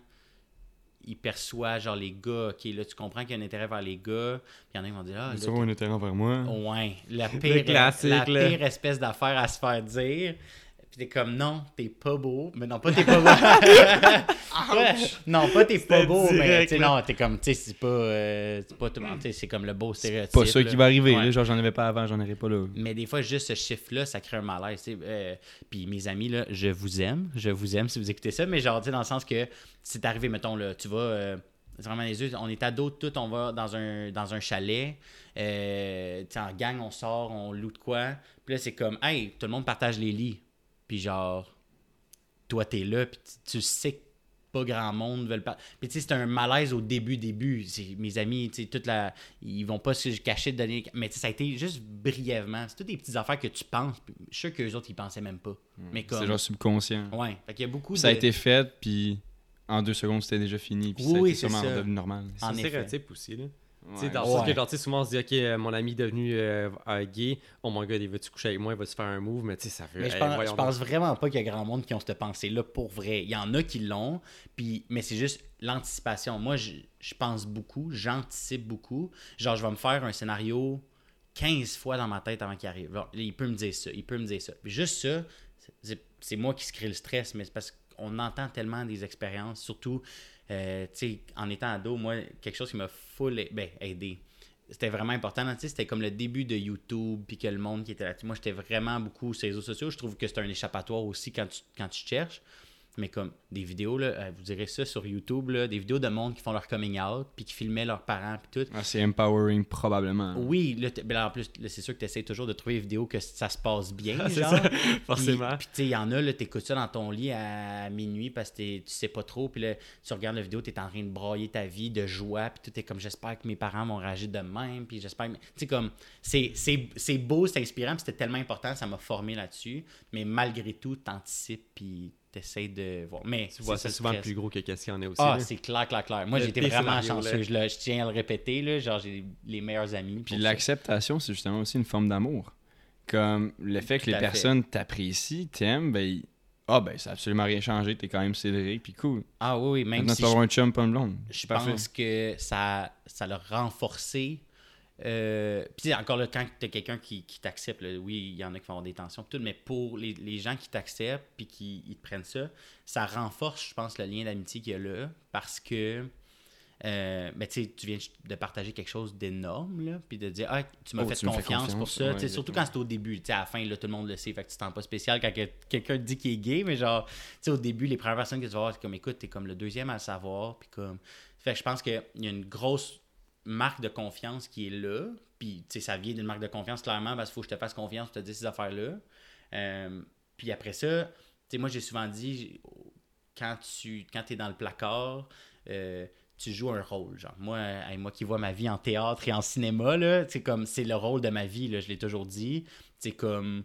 il perçoit genre les gars, ok là tu comprends qu'il y a un intérêt vers les gars, puis il y en a qui vont dire ah Tu là, un intérêt envers moi. Ouais, la pire, classique, la là. pire espèce d'affaire à se faire dire. Puis t'es comme, non, t'es pas beau. Mais non, pas t'es pas beau. (laughs) Ouais, non, pas t'es pas beau, mais direct, tu sais, là. non, t'es comme, tu sais, c'est pas, euh, c'est pas tout le monde, tu sais, c'est comme le beau stéréotype. Pas ça qui va arriver. Ouais. Là, genre, j'en avais pas avant, j'en aurais pas là. Mais des fois, juste ce chiffre-là, ça crée un malaise. Euh, puis mes amis, là, je vous aime. Je vous aime si vous écoutez ça. Mais genre, tu sais, dans le sens que c'est arrivé, mettons, là, tu vas. euh, c'est vraiment les yeux. On est ados, tout, on va dans un, dans un chalet. Euh, tu sais, en gang, on sort, on loot de quoi. Puis là, c'est comme, hey, tout le monde partage les lits. Puis genre, toi, t'es là, puis tu, tu sais que pas grand monde veut le parler. Puis tu sais, c'est un malaise au début, début. C'est- Mes amis, tu sais, toute la... ils vont pas se cacher de donner... Mais tu sais, ça a été juste brièvement. C'est toutes des petites affaires que tu penses. puis Je suis sûr qu'eux autres, ils pensaient même pas. Mais comme... C'est genre subconscient. Ouais, fait qu'il y a beaucoup Ça a été fait, puis en deux secondes, c'était déjà fini. Puis Oui, ça a été c'est sûrement ça. redevenu normal. C'est un stéréotype aussi, là. Tu sais, Ouais. dans le sens que, genre, tu sais, souvent, on se dit, OK, euh, mon ami est devenu euh, euh, gay. Oh mon gars, il veut-tu coucher avec moi? Il va-tu faire un move? Mais tu sais, ça fait. Mais je hey, pense, voyons je pense vraiment pas qu'il y a grand monde qui ont cette pensée-là pour vrai. Il y en a qui l'ont, puis mais c'est juste l'anticipation. Moi, je, je pense beaucoup, j'anticipe beaucoup. Genre, je vais me faire un scénario 15 fois dans ma tête avant qu'il arrive. Bon, il peut me dire ça, il peut me dire ça. Puis juste ça, c'est- c'est moi qui se crée le stress, mais c'est parce qu'on entend tellement des expériences, surtout, euh, en étant ado, moi, quelque chose qui m'a full ben, aidé c'était vraiment important. C'était comme le début de YouTube, puis que le monde qui était là-dessus. Moi, j'étais vraiment beaucoup sur les réseaux sociaux. Je trouve que c'est un échappatoire aussi quand tu, quand tu cherches. Mais comme des vidéos, là, euh, vous direz ça sur YouTube, là, des vidéos de monde qui font leur coming out, puis qui filmaient leurs parents, puis tout. Ah, c'est empowering, probablement. Oui, là, ben en plus, c'est sûr que tu essaies toujours de trouver des vidéos que ça se passe bien, (laughs) Ah, genre. ça, forcément. Puis, tu il y en a, là, t'écoutes ça dans ton lit à minuit parce que tu sais pas trop. Puis là, tu regardes la vidéo, t'es en train de brailler ta vie de joie. Puis tout est comme, j'espère que mes parents vont réagir de même. Puis j'espère que... Tu sais, comme, c'est beau, c'est inspirant. Puis c'était tellement important, ça m'a formé là-dessus. Mais malgré tout, t'anticipes. Puis t'essayes de voir. Mais Tu vois, c'est souvent plus gros que qu'est-ce qu'il y en a aussi. Ah, c'est clair, clair, clair. Moi, pire vraiment chanceux. Je, le- je tiens à le répéter, là. Genre, j'ai les meilleurs amis. Puis l'acceptation, c'est justement aussi une forme d'amour. Comme le fait que les fait. personnes t'apprécient, t'aiment, ben, ah ben, ça a absolument rien changé, t'es quand même Cédric, puis cool. Ah oui, oui, même Maintenant, si je un chum, pas blonde. je pense que ça, ça l'a renforcé. Euh, puis encore là, quand tu as quelqu'un qui, qui t'accepte, oui, il y en a qui vont avoir des tensions, tout, mais pour les, les gens qui t'acceptent puis qui ils te prennent ça, ça renforce, je pense, le lien d'amitié qu'il y a là parce que euh, ben, tu viens de partager quelque chose d'énorme, là, puis de dire, ah, tu m'as Oh, fait confiance, pour ça. Ouais, surtout quand c'est au début. À la fin, là, tout le monde le sait, fait que tu t'en pas spécial quand que- quelqu'un te dit qu'il est gay, mais genre, au début, les premières personnes que tu vas voir, c'est comme, écoute, t'es comme le deuxième à le savoir, puis comme. Fait que je pense qu'il y a une grosse marque de confiance qui est là, puis tu sais, ça vient d'une marque de confiance, clairement, parce qu'il faut que je te fasse confiance pour te dire ces affaires-là. Euh, puis après ça, tu sais, moi, j'ai souvent dit, quand tu quand es dans le placard, euh, tu joues un rôle. Genre, moi, moi qui vois ma vie en théâtre et en cinéma, là, c'est comme, c'est le rôle de ma vie, là, je l'ai toujours dit. C'est comme,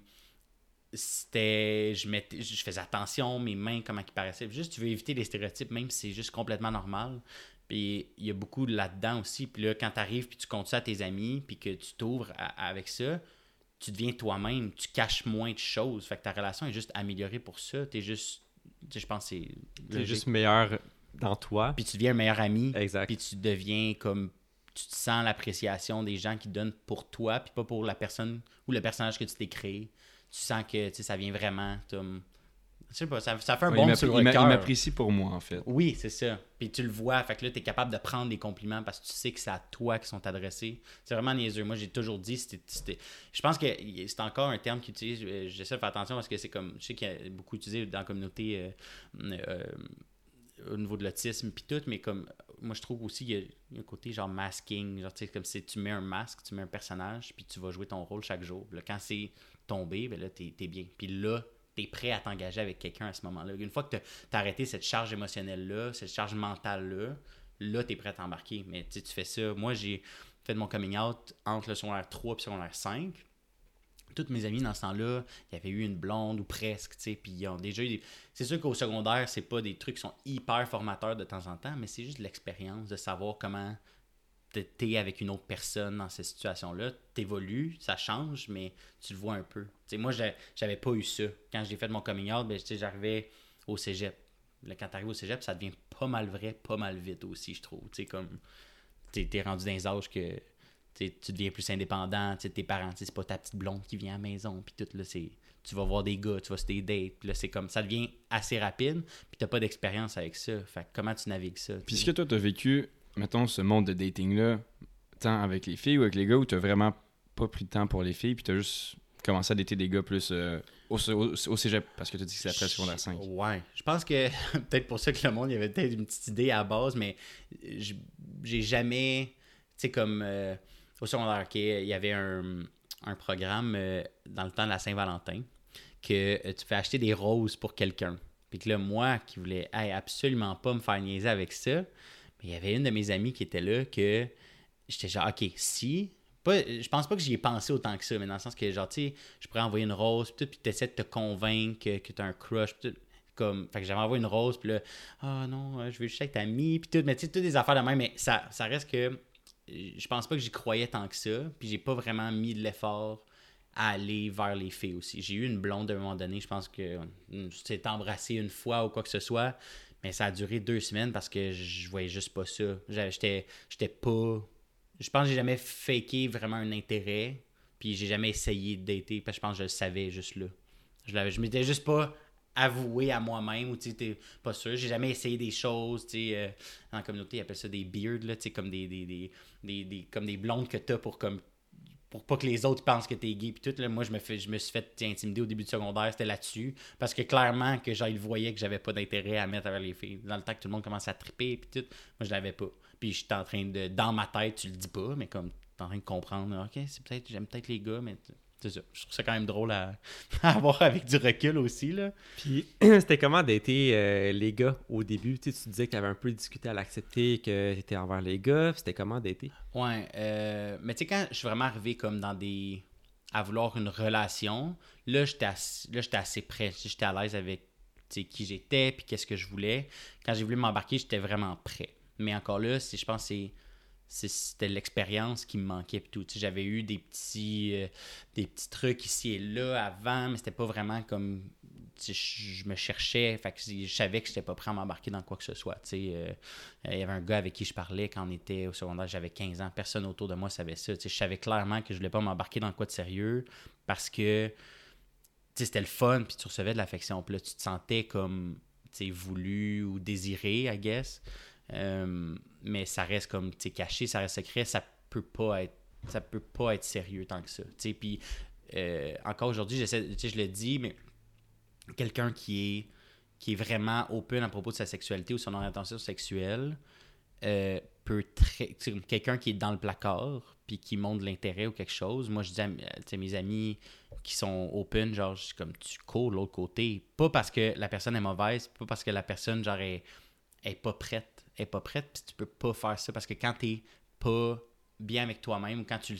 c'était, je, je faisais attention, mes mains, comment ils paraissaient. Juste, tu veux éviter les stéréotypes, même si c'est juste complètement normal. Puis il y a beaucoup là-dedans aussi. Puis là, quand tu arrives, puis tu comptes ça à tes amis, puis que tu t'ouvres avec ça, tu deviens toi-même, tu caches moins de choses. Fait que ta relation est juste améliorée pour ça. T'es juste, tu sais, je pense que c'est T'es logique. juste meilleur dans toi. Puis tu deviens un meilleur ami. Exact. Puis tu deviens comme. Tu te sens l'appréciation des gens qui donnent pour toi, puis pas pour la personne ou le personnage que tu t'es créé. Tu sens que tu sais, ça vient vraiment. Comme... Je sais pas, ça, ça fait un Ouais, bon sur il le m'a- il cœur. m'apprécie pour moi, en fait. Oui, c'est ça. Puis tu le vois, fait que là, tu es capable de prendre des compliments parce que tu sais que c'est à toi qui sont adressés. C'est vraiment niaiseux. Moi, j'ai toujours dit, c'était, je pense que c'est encore un terme qu'ils utilisent. euh, J'essaie de faire attention parce que c'est comme, je sais qu'il y a beaucoup utilisé dans la communauté euh, euh, au niveau de l'autisme puis tout, mais comme, moi, je trouve aussi qu'il y a, un côté genre masking. Genre, tu sais, comme si tu mets un masque, tu mets un personnage, puis tu vas jouer ton rôle chaque jour. Là, quand c'est tombé, ben là, t'es, t'es bien. Puis là, t'es prêt à t'engager avec quelqu'un à ce moment-là. Une fois que t'as t'as arrêté cette charge émotionnelle-là, cette charge mentale-là, là, t'es prêt à t'embarquer. Mais tu tu fais ça. Moi, j'ai fait mon coming out entre le secondaire 3 et le secondaire 5. Toutes mes amis dans ce temps-là, il y avait eu une blonde ou presque, tu sais, puis ils ont déjà eu des... C'est sûr qu'au secondaire, c'est pas des trucs qui sont hyper formateurs de temps en temps, mais c'est juste de l'expérience de savoir comment t'es- avec une autre personne dans cette situation-là. T'évolues, ça change, mais tu le vois un peu. Tu sais, moi, j'avais pas eu ça. Quand j'ai fait mon coming out, ben, j'arrivais au cégep. Là, quand t'arrives au cégep, ça devient pas mal vrai, pas mal vite aussi, je trouve. Tu comme, t'es t'es rendu dans les âges que tu deviens plus indépendant, tes parents, c'est pas ta petite blonde qui vient à la maison, puis tout, là, c'est... Tu vas voir des gars, tu vas sur des dates, puis là, c'est comme, ça devient assez rapide, puis t'as pas d'expérience avec ça. Fait comment tu navigues ça? Puis est-ce que toi, t'as vécu, mettons, ce monde de dating-là, tant avec les filles ou avec les gars, ou t'as vraiment pas pris de temps pour les filles, puis t'as juste commencé à dater des gars plus euh, au, au, au cégep, parce que t'as dit que c'est après secondaire 5. Ouais. Je pense que (laughs) peut-être pour ça que le monde, il y avait peut-être une petite idée à la base, mais j- j'ai jamais. Tu sais, comme euh, au secondaire, ok, il y avait un, un programme euh, dans le temps de la Saint-Valentin que euh, tu fais acheter des roses pour quelqu'un. Puis que là, moi qui voulais absolument pas me faire niaiser avec ça, il y avait une de mes amies qui était là que j'étais genre, ok, si. Pas, je pense pas que j'y ai pensé autant que ça, mais dans le sens que, genre, tu sais, je pourrais envoyer une rose, puis tout, puis t'essaies de te convaincre que, que t'as un crush, puis tout. Comme, fait que j'avais envoyé une rose, puis là, ah non, euh, je veux juste ta amie, puis tout, mais tu sais, toutes des affaires de même, mais ça, ça reste que je pense pas que j'y croyais tant que ça, puis j'ai pas vraiment mis de l'effort à aller vers les filles aussi. J'ai eu une blonde à un moment donné, je pense que on s'est embrassé une fois ou quoi que ce soit, mais ça a duré deux semaines parce que je voyais juste pas ça. J'étais pas. Je pense que j'ai jamais faké vraiment un intérêt, puis j'ai jamais essayé de dater, parce que je pense que je le savais juste là. Je, je m'étais juste pas avoué à moi-même, ou tu t'es pas sûr. J'ai jamais essayé des choses, tu sais, euh, dans la communauté, ils appellent ça des beards, là, comme des, des, des, des, des- comme des blondes que t'as pour comme pour pas que les autres pensent que t'es gay puis tout là, moi je me fais je me suis fait intimider au début du secondaire c'était là-dessus parce que clairement que genre ils voyaient que j'avais pas d'intérêt à mettre avec les filles. Dans le temps que tout le monde commence à triper puis tout moi je l'avais pas. Puis j'étais en train de dans ma tête tu le dis pas mais comme t'es en train de comprendre ok c'est peut-être j'aime peut-être les gars mais c'est ça je trouve ça quand même drôle à, (laughs) à avoir avec du recul aussi là Puis, (clears throat) c'était comment dater euh, les gars au début? Tu sais, tu disais que tu avais un peu discuté à l'accepter, que tu étais envers les gars. C'était comment dater? Ouais, euh, mais tu sais, quand je suis vraiment arrivé comme dans des. à vouloir une relation, là, j'étais assez, là, j'étais assez prêt. J'étais à l'aise avec qui j'étais, puis qu'est-ce que je voulais. Quand j'ai voulu m'embarquer, j'étais vraiment prêt. Mais encore là, je pense que c'est- c'était l'expérience qui me manquait tout. J'avais eu des petits, euh, des trucs ici et là avant, mais c'était pas vraiment comme. Je me cherchais, fait je savais que j'étais pas prêt à m'embarquer dans quoi que ce soit. Euh, Il y avait un gars avec qui je parlais quand on était au secondaire, j'avais 15 ans, personne autour de moi savait ça. Je savais clairement que je voulais pas m'embarquer dans quoi de sérieux parce que c'était le fun, puis tu recevais de l'affection. Puis là, tu te sentais comme voulu ou désiré, I guess. Euh, mais ça reste comme caché, ça reste secret, ça peut pas être ça peut pas être sérieux tant que ça. Puis euh, encore aujourd'hui, je le dis, mais quelqu'un qui est qui est vraiment open à propos de sa sexualité ou son orientation sexuelle euh, peut très quelqu'un qui est dans le placard puis qui montre l'intérêt ou quelque chose moi je dis à mes amis qui sont open genre je suis comme tu cours de l'autre côté pas parce que la personne est mauvaise pas parce que la personne genre est pas prête est pas prête puis tu peux pas faire ça parce que quand t'es pas bien avec toi-même quand tu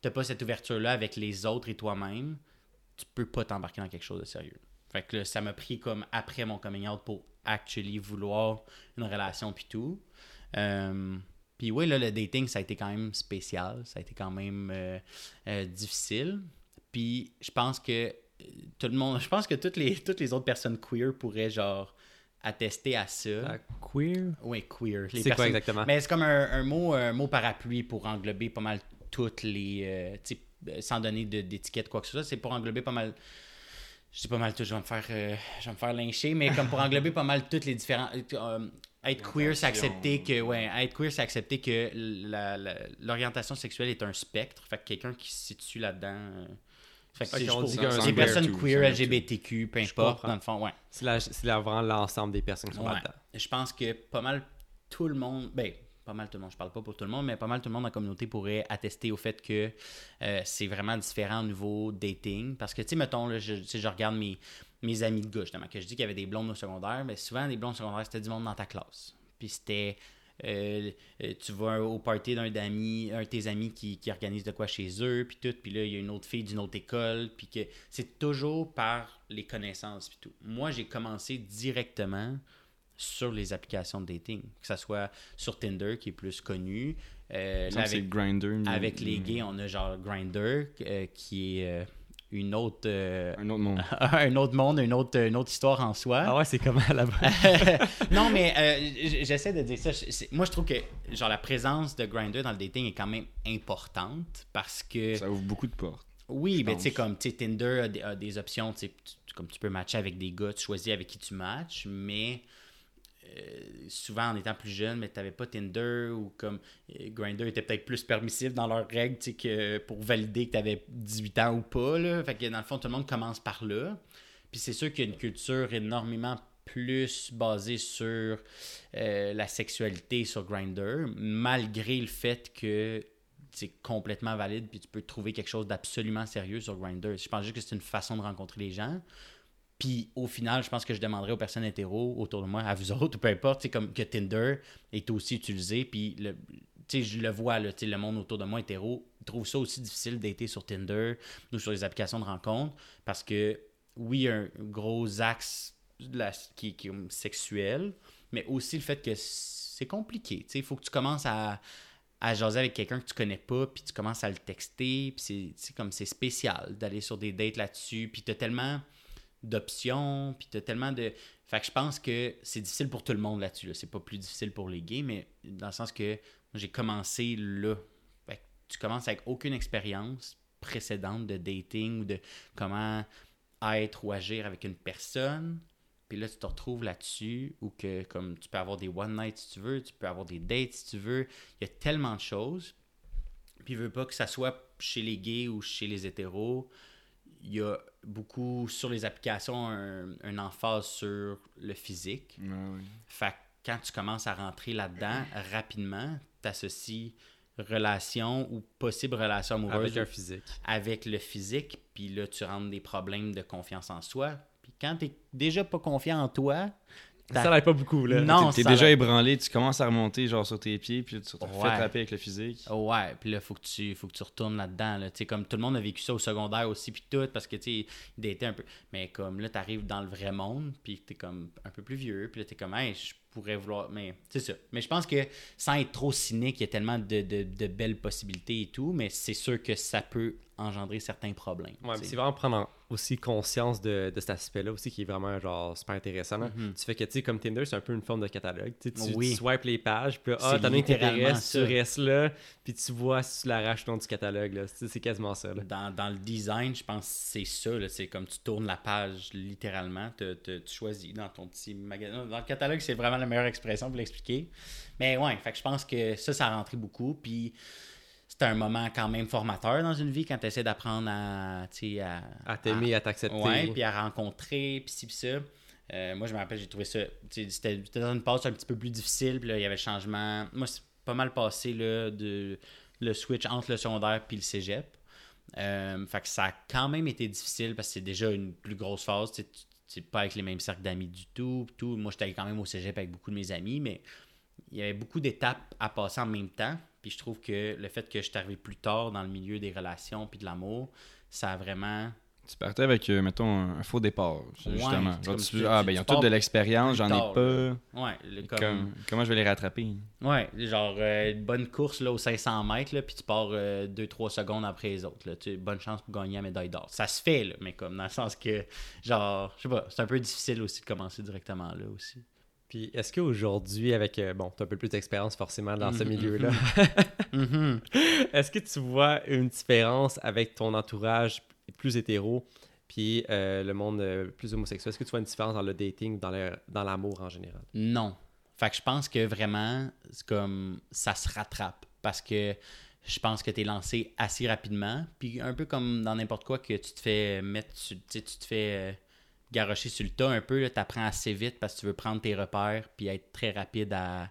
t'as pas cette ouverture là avec les autres et toi-même tu peux pas t'embarquer dans quelque chose de sérieux fait que là, ça m'a pris comme après mon coming out pour actually vouloir une relation puis tout. Euh, puis oui, là, le dating, ça a été quand même spécial. Ça a été quand même euh, euh, difficile. Puis je pense que tout le monde, (laughs) je pense que toutes les, toutes les autres personnes queer pourraient genre attester à ça. Ah, queer? Oui, queer. Les C'est quoi personnes- exactement? mais c'est comme un, un mot, un mot parapluie pour englober pas mal toutes les. euh, euh, sans donner de- d'étiquette, quoi que ce soit. C'est pour englober pas mal. Je dis pas mal tout, je vais me faire, euh, je vais me faire lyncher, mais comme pour englober pas mal toutes les différents. euh, être queer, c'est accepter que. Ouais, être queer, c'est accepter que la- la- l'orientation sexuelle est un spectre. Fait que quelqu'un qui se situe là-dedans. Fait que Ok, c'est on juste dit pour- qu'un les personnes queer, LGBTQ, peu importe, dans le fond, ouais. C'est la- c'est la- vraiment l'ensemble des personnes qui sont Ouais. là-dedans. Je pense que pas mal tout le monde, ben, pas mal tout le monde, je parle pas pour tout le monde, mais pas mal tout le monde dans la communauté pourrait attester au fait que euh, c'est vraiment différent au niveau dating. Parce que, tu sais, mettons, là, je, je regarde mes, mes amis de gars, justement, que je dis qu'il y avait des blondes au secondaire, mais souvent, les blondes secondaires, c'était du monde dans ta classe. Puis c'était. Euh, euh, tu vas au party d'un d'amis, un de tes amis qui, qui organise de quoi chez eux, puis tout, puis là, il y a une autre fille d'une autre école, puis que c'est toujours par les connaissances, puis tout. Moi, j'ai commencé directement sur les applications de dating, que ce soit sur Tinder, qui est plus connu. Euh, là, avec, Grindr. avec les gays, on a genre Grindr, euh, qui est une autre, euh, Un autre monde. (laughs) un autre monde, une autre, une autre histoire en soi. Ah ouais, c'est comment là-bas? (laughs) non, mais euh, j'essaie de dire ça. Moi, je trouve que genre la présence de Grindr dans le dating est quand même importante parce que Ça ouvre beaucoup de portes. oui, mais tu sais comme tu sais, Tinder a des, a des options, tu comme tu peux matcher avec des gars, tu choisis avec qui tu matches, mais euh, souvent en étant plus jeune, mais tu n'avais pas Tinder ou comme euh, Grindr était peut-être plus permissif dans leurs règles, que pour valider que tu avais 18 ans ou pas là. Fait que dans le fond tout le monde commence par là. Puis c'est sûr qu'il y a une culture énormément plus basée sur euh, la sexualité sur Grindr, malgré le fait que c'est complètement valide puis tu peux trouver quelque chose d'absolument sérieux sur Grindr. Je pense juste que c'est une façon de rencontrer les gens. Puis au final, je pense que je demanderais aux personnes hétéros autour de moi, à vous autres, ou peu importe, c'est comme que Tinder est aussi utilisé. Puis le, je le vois, le monde autour de moi hétéro trouve ça aussi difficile d'être sur Tinder ou sur les applications de rencontre parce que oui, un gros axe qui, qui est sexuel, mais aussi le fait que c'est compliqué. Il faut que tu commences à, à jaser avec quelqu'un que tu connais pas, puis tu commences à le texter, puis c'est- c'est comme c'est spécial d'aller sur des dates là-dessus, puis t'as tellement d'options, puis t'as tellement de... Fait que je pense que c'est difficile pour tout le monde là-dessus, là. c'est pas plus difficile pour les gays, mais dans le sens que j'ai commencé là. Fait que tu commences avec aucune expérience précédente de dating ou de comment être ou agir avec une personne, puis là, tu te retrouves là-dessus, ou que comme tu peux avoir des one night si tu veux, tu peux avoir des dates si tu veux. Il y a tellement de choses. Puis, je veux pas que ça soit chez les gays ou chez les hétéros. Il y a beaucoup sur les applications un, un emphase sur le physique. Ouais. Fait que quand tu commences à rentrer là-dedans, rapidement, tu associes relation ou possible relation amoureuse Avec un physique. avec le physique, puis là, tu rentres des problèmes de confiance en soi. Puis quand tu déjà pas confiant en toi, Ça n'aille pas beaucoup, là. Non, T'es déjà ébranlé, tu commences à remonter genre sur tes pieds, puis tu te Ouais. attraper avec le physique. Ouais, puis là, faut que tu faut que tu retournes là-dedans. Là. Tu sais, Comme tout le monde a vécu ça au secondaire aussi, puis tout, parce que tu sais, il était un peu. Mais comme là, t'arrives dans le vrai monde, puis t'es comme un peu plus vieux, puis là, t'es comme, hey, je pourrais vouloir. Mais c'est ça. Mais je pense que sans être trop cynique, il y a tellement de, de, de belles possibilités et tout, mais c'est sûr que ça peut engendrer certains problèmes. Ouais, c'est vraiment prendre en- aussi conscience de, de cet aspect-là aussi qui est vraiment genre super intéressant. là. Mhm. Tu fais que tu sais comme Tinder c'est un peu une forme de catalogue. Tu, Oui. tu swipes les pages puis ah t'en as t'intéresse, tu restes là puis tu vois si tu l'arraches nom du catalogue C'est quasiment ça. Là. Dans, dans le design, je pense que c'est ça. C'est comme tu tournes la page littéralement, te- te- tu choisis dans ton petit magasin. Dans le catalogue, c'est vraiment la meilleure expression pour l'expliquer. Mais ouais, fait que je pense que ça, ça a rentré beaucoup. Puis c'était un moment quand même formateur dans une vie quand tu essaies d'apprendre à, à, À t'aimer, à t'accepter. Ouais, puis à rencontrer, puis ci, puis ça. Euh, moi, je me rappelle, j'ai trouvé ça. C'était dans une passe un petit peu plus difficile, puis là, il y avait le changement. Moi, c'est pas mal passé là, de le switch entre le secondaire puis le cégep. Euh, fait que ça a quand même été difficile parce que c'est déjà une plus grosse phase. Tu pas avec les mêmes cercles d'amis du tout, tout. Moi, j'étais quand même au cégep avec beaucoup de mes amis, mais il y avait beaucoup d'étapes à passer en même temps. Puis je trouve que le fait que je suis arrivé plus tard dans le milieu des relations puis de l'amour, ça a vraiment Tu partais avec, euh, mettons, un, faux départ, justement. Genre, tu- tu- ah, ben, ils ont toutes de l'expérience, j'en ai pas. Ouais, le- comme, Comme- comment je vais les rattraper? ouais, genre euh, une bonne course là, aux 500 mètres, là, puis tu pars 2-3 secondes après les autres. Là, Tu- bonne chance pour gagner la médaille d'or. Ça se fait, là, mais comme dans le sens que, genre, je sais pas, c'est un peu difficile aussi de commencer directement là aussi. Puis est-ce qu'aujourd'hui, avec, euh, bon, t'as un peu plus d'expérience forcément dans ce Mhm. milieu-là, Mhm. est-ce que tu vois une différence avec ton entourage plus hétéro puis euh, le monde euh, plus homosexuel? Est-ce que tu vois une différence dans le dating, dans le- dans l'amour en général? Non. Fait que je pense que vraiment, c'est comme ça se rattrape parce que je pense que tu es lancé assez rapidement. Puis un peu comme dans n'importe quoi que tu te fais mettre, tu sais, tu te fais garrocher sur le tas un peu, tu apprends assez vite parce que tu veux prendre tes repères puis être très rapide à,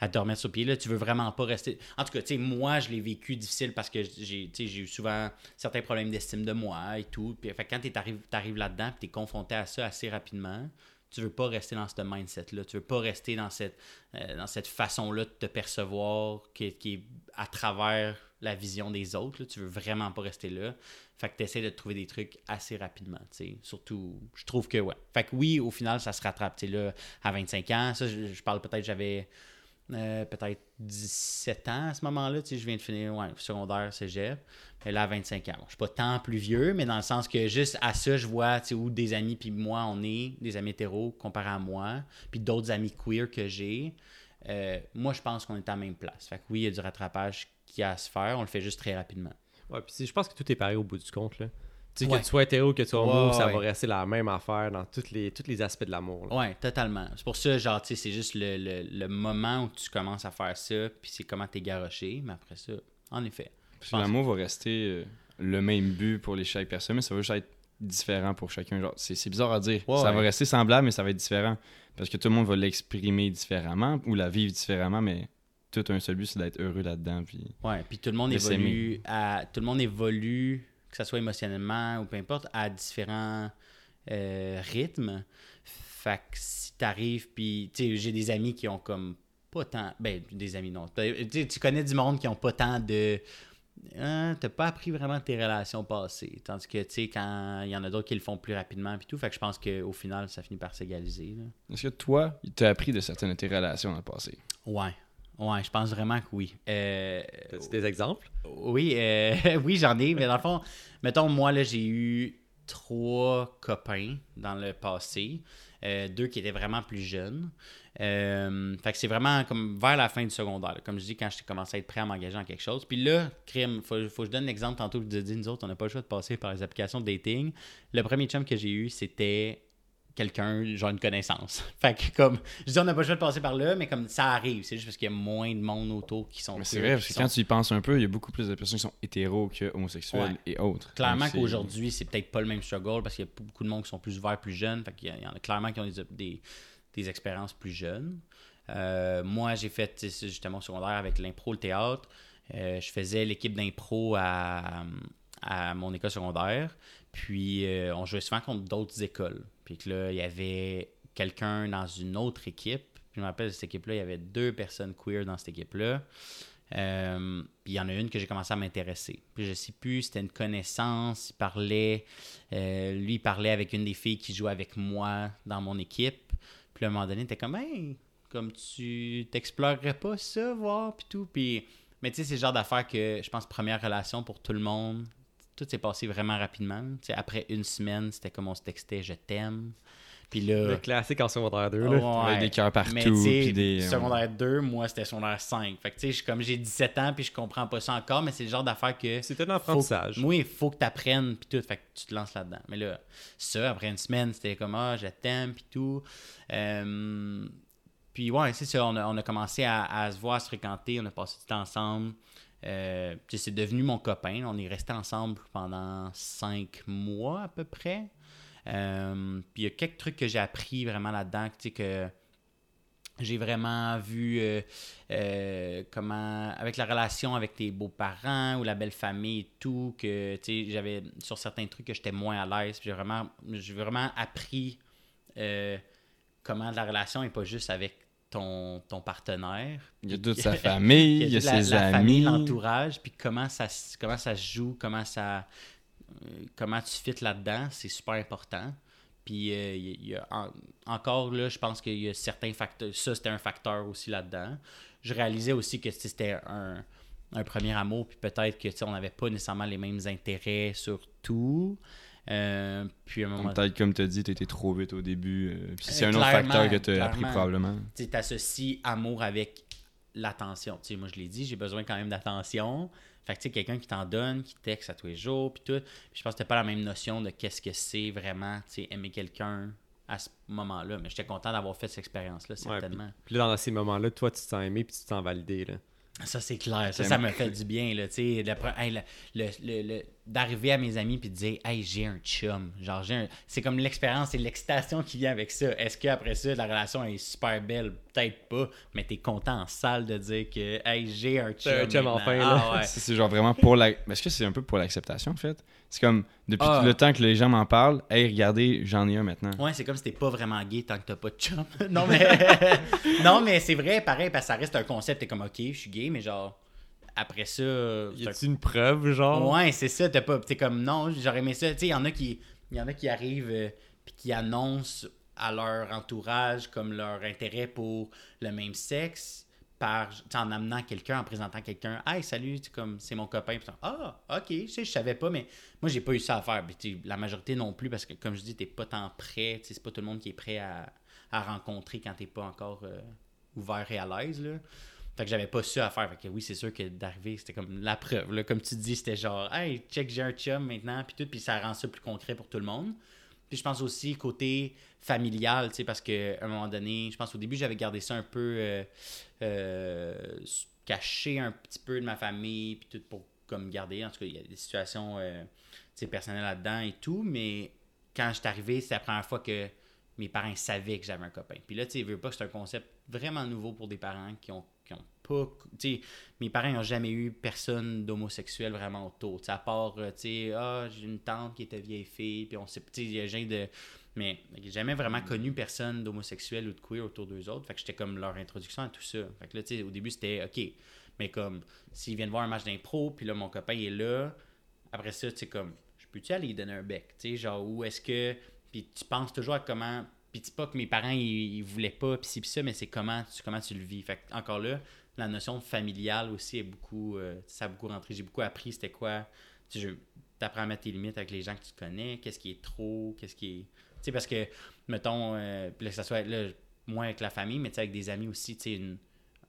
à te remettre sur pied. Là, tu veux vraiment pas rester. En tout cas, tu sais, moi, je l'ai vécu difficile parce que j'ai eu souvent certains problèmes d'estime de moi et tout. Puis fait, quand tu arrives là-dedans tu es confronté à ça assez rapidement, tu veux pas rester dans ce mindset-là. Tu veux pas rester dans cette, euh, cette façon-là de te percevoir qui, qui est à travers la vision des autres. là. Tu veux vraiment pas rester là. Fait que tu essaies de trouver des trucs assez rapidement. Surtout, je trouve que ouais. Fait que oui, au final, ça se rattrape. Là, à 25 ans, ça, je parle peut-être, j'avais euh, peut-être 17 ans à ce moment-là. Tu sais, je viens de finir secondaire, cégep. Et là, à 25 ans. Je suis pas tant plus vieux, mais dans le sens que juste à ça, je vois tu sais, où des amis, puis moi, on est des amis hétéros comparé à moi, puis d'autres amis queer que j'ai. Euh, moi, je pense qu'on est à la même place. Fait que oui, il y a du rattrapage qui a à se faire. On le fait juste très rapidement. Ouais, puis je pense que tout est pareil au bout du compte. Là. Tu sais, Ouais. que tu sois hétéro, que tu sois homo, Ouais, ça ouais. va rester la même affaire dans tous les, tous les aspects de l'amour. Ouais, totalement. C'est pour ça, genre, tu sais, c'est juste le, le- le moment où tu commences à faire ça, puis c'est comment t'es garoché, mais après ça, en effet. Que l'amour va rester euh, le même but pour les chaque personne, mais ça va juste être différent pour chacun. Genre, c'est, c'est bizarre à dire. Ouais, ça ouais. va rester semblable, mais ça va être différent. Parce que tout le monde va l'exprimer différemment ou la vivre différemment, mais tout un seul but, c'est d'être heureux là-dedans. Puis... Ouais, puis tout le monde De évolue à tout le monde évolue, que ce soit émotionnellement ou peu importe, à différents euh, rythmes. Fait que si t'arrives, puis tu sais, j'ai des amis qui ont comme pas tant, ben des amis non, tu connais du monde qui ont pas tant de Hein, t'as pas appris vraiment tes relations passées. Tandis que, tu sais, quand il y en a d'autres qui le font plus rapidement, puis tout, fait que je pense qu'au final, ça finit par s'égaliser. Est-ce que toi, il t'a appris de certaines de tes relations dans le passé? Ouais. Ouais, je pense vraiment que oui. Euh, As-tu des exemples? Oui, euh, (laughs) oui, j'en ai, mais dans le fond, mettons, moi, là, j'ai eu trois copains dans le passé, euh, deux qui étaient vraiment plus jeunes. Euh, fait que c'est vraiment comme vers la fin du secondaire, là. comme je dis, quand j'ai commencé à être prêt à m'engager en quelque chose. Puis là, crime, faut, faut que je donne l'exemple tantôt que je dis, nous autres, on n'a pas le choix de passer par les applications de dating. Le premier chum que j'ai eu, c'était quelqu'un, genre une connaissance. (laughs) Fait que comme, je dis, on n'a pas le choix de passer par là, mais comme ça arrive, c'est juste parce qu'il y a moins de monde autour qui sont Mais c'est vrai, parce que quand tu y penses un peu, il y a beaucoup plus de personnes qui sont hétéros que Ouais. et autres. Clairement qu'aujourd'hui, c'est peut-être pas le même struggle parce qu'il y a beaucoup de monde qui sont plus ouverts, plus jeunes. Fait qu'il y a- il y en a clairement qui ont des, des, des expériences plus jeunes. Euh, moi, j'ai fait justement au secondaire avec l'impro, le théâtre. Euh, je faisais l'équipe d'impro à, à mon école secondaire. Puis euh, on jouait souvent contre d'autres écoles. Puis que là, il y avait quelqu'un dans une autre équipe. Puis je me rappelle, cette équipe-là, il y avait deux personnes queer dans cette équipe-là. Euh, puis il y en a une que j'ai commencé à m'intéresser. Puis je sais plus, c'était une connaissance, il parlait, euh, lui il parlait avec une des filles qui jouait avec moi dans mon équipe. Puis à un moment donné, t'es comme, hey, comme tu t'explorerais pas ça, voir, puis tout. Puis, mais tu sais, c'est le genre d'affaire que je pense, première relation pour tout le monde, tout s'est passé vraiment rapidement. Tu sais, après une semaine, c'était comme on se textait, je t'aime. Puis là. Le classique en secondaire 2. Là. Ouais. Avec des cœurs partout. Mais puis des, euh, secondaire 2, moi, c'était secondaire 5. Fait que tu sais, je- comme j'ai 17 ans, puis je comprends pas ça encore, mais c'est le genre d'affaire que. C'était un faut- apprentissage. Oui, il faut que tu apprennes, puis tout. Fait que tu te lances là-dedans. Mais là, ça, après une semaine, c'était comme, ah, je t'aime, puis tout. Euh, puis ouais, c'est ça, on a, on a commencé à, à se voir, à se fréquenter, on a passé du temps ensemble. Euh, c'est devenu mon copain. On est resté ensemble pendant cinq mois à peu près. Euh, puis il y a quelques trucs que j'ai appris vraiment là-dedans, que j'ai vraiment vu euh, comment, avec la relation avec tes beaux-parents ou la belle famille et tout, que j'avais sur certains trucs que j'étais moins à l'aise. J'ai vraiment, vraiment appris comment la relation n'est pas juste avec ton, ton partenaire. Il y a toute sa famille, (laughs) il y a la- ses la amis. famille, l'entourage, puis comment ça, se- comment ça se joue, comment ça, euh, comment tu fites là-dedans, c'est super important. Puis euh, il y a- en- encore là, je pense qu'il y a certains facteurs. Ça, c'était un facteur aussi là-dedans. Je réalisais aussi que c'était un, un premier amour, puis peut-être que on n'avait pas nécessairement les mêmes intérêts sur tout. Euh, puis à un moment Peut-être, comme tu as dit, tu étais trop vite au début. euh, puis c'est Euh, un autre facteur que tu as appris probablement. tu associes amour avec l'attention. Tu sais, moi, je l'ai dit, j'ai besoin quand même d'attention. Fait que, tu sais, quelqu'un qui t'en donne, qui texte à tous les jours, puis tout. Je pense que c'était pas la même notion de qu'est-ce que c'est vraiment, tu sais, aimer quelqu'un à ce moment-là. Mais j'étais content d'avoir fait cette expérience-là, Ouais, certainement. Puis là, dans ces moments-là, toi, tu te sens aimé puis tu te sens validé. Là. Ça, c'est clair. Ça, ça me fait du bien, là, tu sais. le pre- hey, le- le- le- le- D'arriver à mes amis puis de dire « Hey, j'ai un chum. » Genre, j'ai un... C'est comme l'expérience et l'excitation qui vient avec ça. Est-ce qu'après ça, la relation est super belle? Peut-être pas, mais t'es content en salle de dire que « Hey, j'ai un chum. Un chum enfin, là. Ah, ouais. (laughs) C'est genre vraiment pour la. Est-ce que c'est un peu pour l'acceptation, en fait? C'est comme, depuis Ah. tout le temps que les gens m'en parlent, hey, regardez, j'en ai un maintenant. Ouais, c'est comme si t'es pas vraiment gay tant que t'as pas de chum. (laughs) non, mais, (laughs) non, mais c'est vrai, pareil, parce que ça reste un concept. T'es comme, ok, je suis gay, mais genre, après ça. Y a-tu une preuve, genre? Ouais, c'est ça. T'as pas. T'es comme, non, j'aurais aimé ça. Tu sais, il y en a qui, y en a qui arrivent euh, puis qui annoncent à leur entourage comme leur intérêt pour le même sexe par en amenant quelqu'un, en présentant quelqu'un. Hey, salut, comme c'est mon copain. Puis, ah, ok, je sais, je savais pas, mais moi j'ai pas eu ça à faire. Puis, la majorité non plus parce que comme je dis, t'es pas tant prêt. C'est pas tout le monde qui est prêt à, à rencontrer quand t'es pas encore euh, ouvert et à l'aise là. Fait que j'avais pas ça à faire. Fait que oui, c'est sûr que d'arriver, c'était comme la preuve. Là. Comme tu dis, c'était genre, hey, check, j'ai un chum maintenant, puis tout, puis ça rend ça plus concret pour tout le monde. Puis je pense aussi côté familial, tu sais, parce qu'à un moment donné, je pense au début, j'avais gardé ça un peu euh, euh, caché un petit peu de ma famille, puis tout pour comme garder. En tout cas, il y a des situations euh, personnelles là-dedans et tout, mais quand je suis arrivé, c'est la première fois que mes parents savaient que j'avais un copain. Puis là, tu sais, veux pas que c'est un concept vraiment nouveau pour des parents qui ont, qui ont pas. Tu sais, mes parents n'ont jamais eu personne d'homosexuel vraiment autour. Tu sais, à part, euh, tu sais, ah, j'ai une tante qui était vieille fille, puis on sait, tu sais, il y a gens de. Mais j'ai jamais vraiment connu personne d'homosexuel ou de queer autour d'eux autres. Fait que j'étais comme leur introduction à tout ça. Fait que là, tu sais, au début, c'était OK. Mais comme, s'ils viennent voir un match d'impro, puis là, mon copain est là, après ça, tu sais, comme, je peux-tu aller lui donner un bec? Tu sais, genre, où est-ce que. Puis tu penses toujours à comment. Puis dis pas que mes parents, ils, ils voulaient pas, puis ci, puis ça, mais c'est comment tu, comment tu le vis. Fait que, encore là, la notion familiale aussi est beaucoup. euh, ça a beaucoup rentré. J'ai beaucoup appris c'était quoi. Tu t'apprends à mettre tes limites avec les gens que tu connais, qu'est-ce qui est trop, qu'est-ce qui est. Tu sais, parce que, mettons, euh, là, que ça soit là, moins avec la famille, mais tu sais, avec des amis aussi, tu sais, une-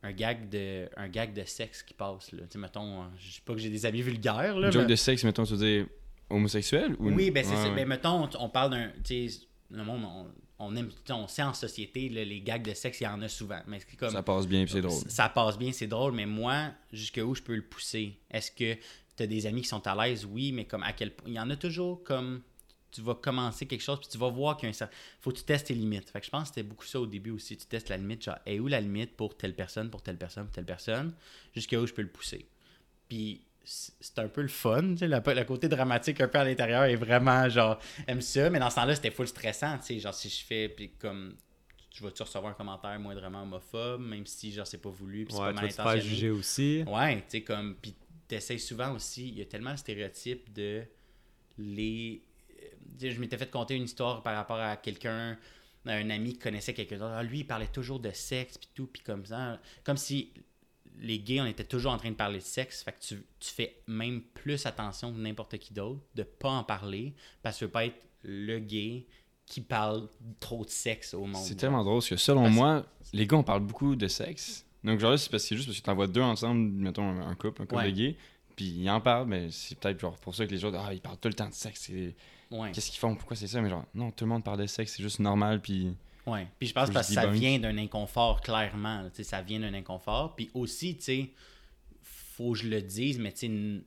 un gag de un gag de sexe qui passe là tu sais mettons euh, je sais pas que j'ai des amis vulgaires là Une joke mais- de sexe, mettons, tu veux dire homosexuel ou oui, ben c'est Ouais, ça. ouais. Ben, mettons, on, on parle d'un. Tu sais, le monde, on, on aime. sait en société, là, les gags de sexe, il y en a souvent. Mais c'est comme. Ça passe bien, c'est drôle. Ça passe bien, c'est drôle, mais moi, jusqu'où je peux le pousser? Est-ce que tu as des amis qui sont à l'aise? Oui, mais comme à quel point? Il y en a toujours comme. Tu vas commencer quelque chose, puis tu vas voir qu'il y a un certain. faut que tu testes tes limites. Fait que je pense que c'était beaucoup ça au début aussi. Tu testes la limite, genre, est où la limite pour telle personne, pour telle personne, pour telle personne, jusqu'à où je peux le pousser? Puis c'est un peu le fun, tu sais, le, le côté dramatique un peu à l'intérieur est vraiment genre, aime ça, mais dans ce temps-là, c'était full stressant, tu sais, genre si je fais, puis comme, je vais-tu recevoir un commentaire moindrement homophobe, même si genre c'est pas voulu, puis c'est Ouais, pas tu mal vas faire intentionné. juger aussi? Ouais, tu sais, comme. Puis t'essayes souvent aussi. Il y a tellement de stéréotypes de les. euh, tu Je m'étais fait conter une histoire par rapport à quelqu'un, un ami qui connaissait quelqu'un d'autre. Ah, lui, il parlait toujours de sexe, puis tout, puis comme ça. Comme si les gays, on était toujours en train de parler de sexe. Fait que tu, tu fais même plus attention que n'importe qui d'autre de pas en parler, parce que tu veux pas être le gay qui parle trop de sexe au monde. C'est tellement drôle parce que selon Parce- moi, les gars, on parle beaucoup de sexe. Donc, genre là, c'est parce que c'est juste parce que t'envoies deux ensemble, mettons un, un couple, un couple Ouais. de gays, puis ils en parlent, mais c'est peut-être genre pour ça que les gens, ah, ils parlent tout le temps de sexe. Ouais. Qu'est-ce qu'ils font Pourquoi c'est ça Mais genre, non, tout le monde parle de sexe, c'est juste normal, puis. Ouais. Puis je pense parce que ça vient d'un inconfort, clairement. là. Tu sais, ça vient d'un inconfort. Puis aussi, tu sais, faut que je le dise, mais tu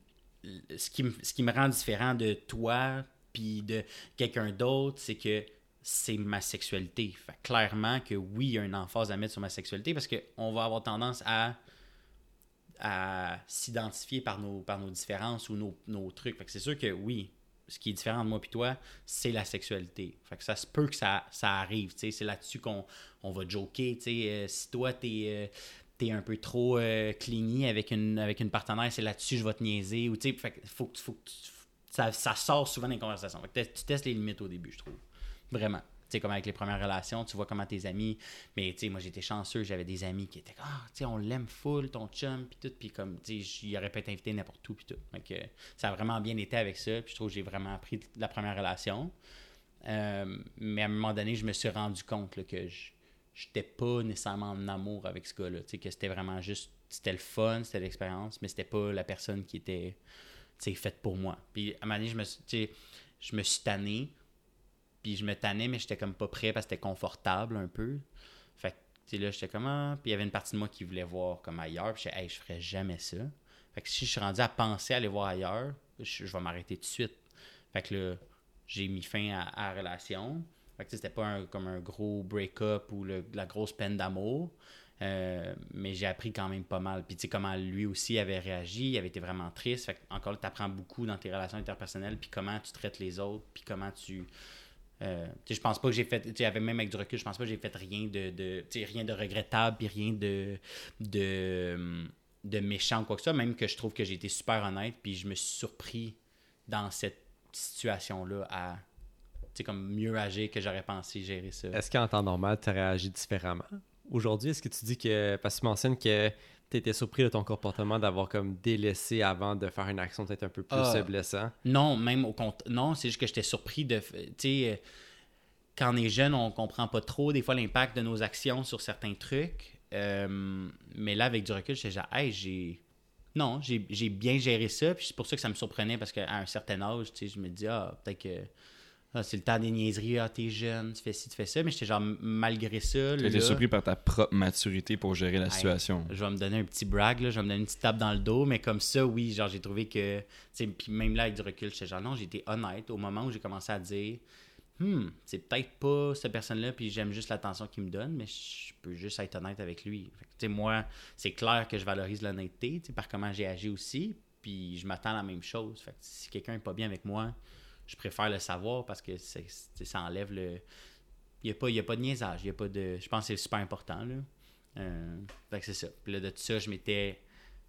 sais, ce qui, me- ce qui me rend différent de toi puis de quelqu'un d'autre, c'est que c'est ma sexualité. Fait que clairement que oui, il y a une emphase à mettre sur ma sexualité parce qu'on va avoir tendance à à s'identifier par nos, par nos différences ou nos, nos trucs. Fait que c'est sûr que oui, ce qui est différent de moi et toi, c'est la sexualité. Fait que ça se peut que ça, ça arrive. C'est là-dessus qu'on on va joker. Euh, si toi, t'es euh, t'es un peu trop euh, avec une, avec une partenaire, c'est là-dessus que je vais te niaiser. Ou, fait que faut, faut ça, ça sort souvent des conversations. Fait que tu testes les limites au début, je trouve. Vraiment. Sais, comme avec les premières relations, tu vois comment tes amis. Mais tu sais, moi j'étais chanceux, j'avais des amis qui étaient ah, tu sais, on l'aime full, ton chum, puis tout. Puis comme, tu sais, il aurait pu être invité n'importe où, puis tout. Donc, ça a vraiment bien été avec ça. Puis je trouve que j'ai vraiment appris la première relation. Euh, mais à un moment donné, je me suis rendu compte que je j'étais pas nécessairement en amour avec ce gars-là. Que c'était vraiment juste, c'était le fun, c'était l'expérience, mais c'était pas la personne qui était, faite pour moi. Puis à un moment donné, je me suis, je me suis tanné. Puis je me tannais, mais j'étais comme pas prêt parce que c'était confortable un peu. Fait que, là, j'étais comme, ah. Puis il y avait une partie de moi qui voulait voir comme ailleurs. Puis j'étais, hey, je ferais jamais ça. Fait que si je suis rendu à penser à aller voir ailleurs, je, je vais m'arrêter tout de suite. Fait que là, j'ai mis fin à, la relation. Fait que c'était pas un- comme un gros break-up ou la grosse peine d'amour. Euh, mais j'ai appris quand même pas mal. Puis tu sais, comment lui aussi avait réagi, il avait été vraiment triste. Fait que, encore tu apprends beaucoup dans tes relations interpersonnelles, puis comment tu traites les autres, puis comment tu. Euh, je pense pas que j'ai fait. Avec- même avec du recul, je pense pas que j'ai fait rien de. de rien de regrettable, puis rien de. de de méchant ou quoi que ce soit, même que je trouve que j'ai été super honnête, puis je me suis surpris dans cette situation-là à comme mieux agir que j'aurais pensé gérer ça. Est-ce qu'en temps normal, tu réagi différemment? Aujourd'hui, est-ce que tu dis que. Parce que tu mentionnes que tu étais surpris de ton comportement d'avoir comme délaissé avant de faire une action peut-être un peu plus Ah. euh, blessant. Non, même au compte. Non, c'est juste que j'étais surpris de. Tu sais, euh, quand on est jeune, on comprend pas trop des fois l'impact de nos actions sur certains trucs. Euh, mais là, avec du recul, j'étais genre, hey, j'ai. Non, j'ai j'ai bien géré ça. Puis c'est pour ça que ça me surprenait parce qu'à un certain âge, tu sais, je me dis, ah, peut-être que. Ah, c'est le temps des niaiseries, ah, t'es jeune, tu fais ci, tu fais ça. Mais j'étais genre, malgré ça. Là, surpris par ta propre maturité pour gérer la Hey, situation. Je vais me donner un petit brag, là, je vais me donner une petite tape dans le dos, mais comme ça, oui, genre j'ai trouvé que, puis même là avec du recul, j'étais genre non, été honnête au moment où j'ai commencé à dire, hmm, c'est peut-être pas cette personne-là, puis j'aime juste l'attention qu'il me donne, mais je peux juste être honnête avec lui. Fait que, tu sais, moi, c'est clair que je valorise l'honnêteté, tu sais, par comment j'ai agi aussi, puis je m'attends à la même chose. Fait que si quelqu'un est pas bien avec moi, je préfère le savoir parce que c'est- c'est- ça enlève le. Il n'y a, pas- il y a pas de niaisage, il y a pas de. Je pense que c'est super important, là. Euh, fait que c'est ça. Puis là, de tout ça, je m'étais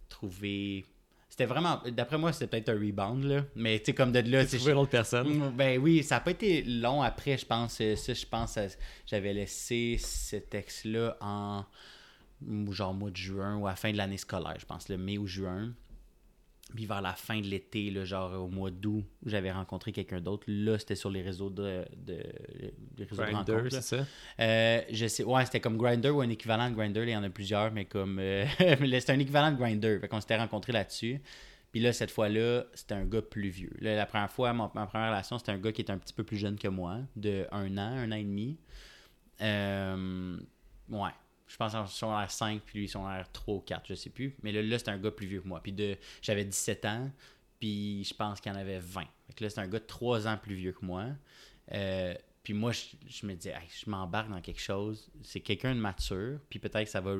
trouvé. C'était vraiment. D'après moi, c'était peut-être un rebound, là. Mais tu sais, comme de là, tu sais, Trouver une autre personne. Mm, Ben oui, ça n'a pas été long après, je pense. Euh, Ça, je pense, euh, j'avais laissé ce texte-là en mm, genre mois de juin ou à la fin de l'année scolaire, je pense, le mai ou juin. Puis vers la fin de l'été, genre au mois d'août, j'avais rencontré quelqu'un d'autre. Là, c'était sur les réseaux de, de, les réseaux de rencontres. ça? Euh, je sais, ouais, c'était comme Grinder ou un équivalent de Grinder. Il y en a plusieurs, mais comme. euh, (laughs) c'était un équivalent de Grinder. Fait qu'on s'était rencontrés là-dessus. Puis là, cette fois-là, c'était un gars plus vieux. Là, la première fois, ma première relation, c'était un gars qui était un petit peu plus jeune que moi, de un an, un an et demi. Euh, ouais. Je pense en secondaire 5, puis lui, son secondaire 3 ou 4, je sais plus. Mais là, là c'était un gars plus vieux que moi. Puis de, j'avais 17 ans, puis je pense qu'il en avait 20. Fait que là, c'est un gars de 3 ans plus vieux que moi. Euh, puis moi, je, je me Hey, je m'embarque dans quelque chose. C'est quelqu'un de mature, puis peut-être que ça va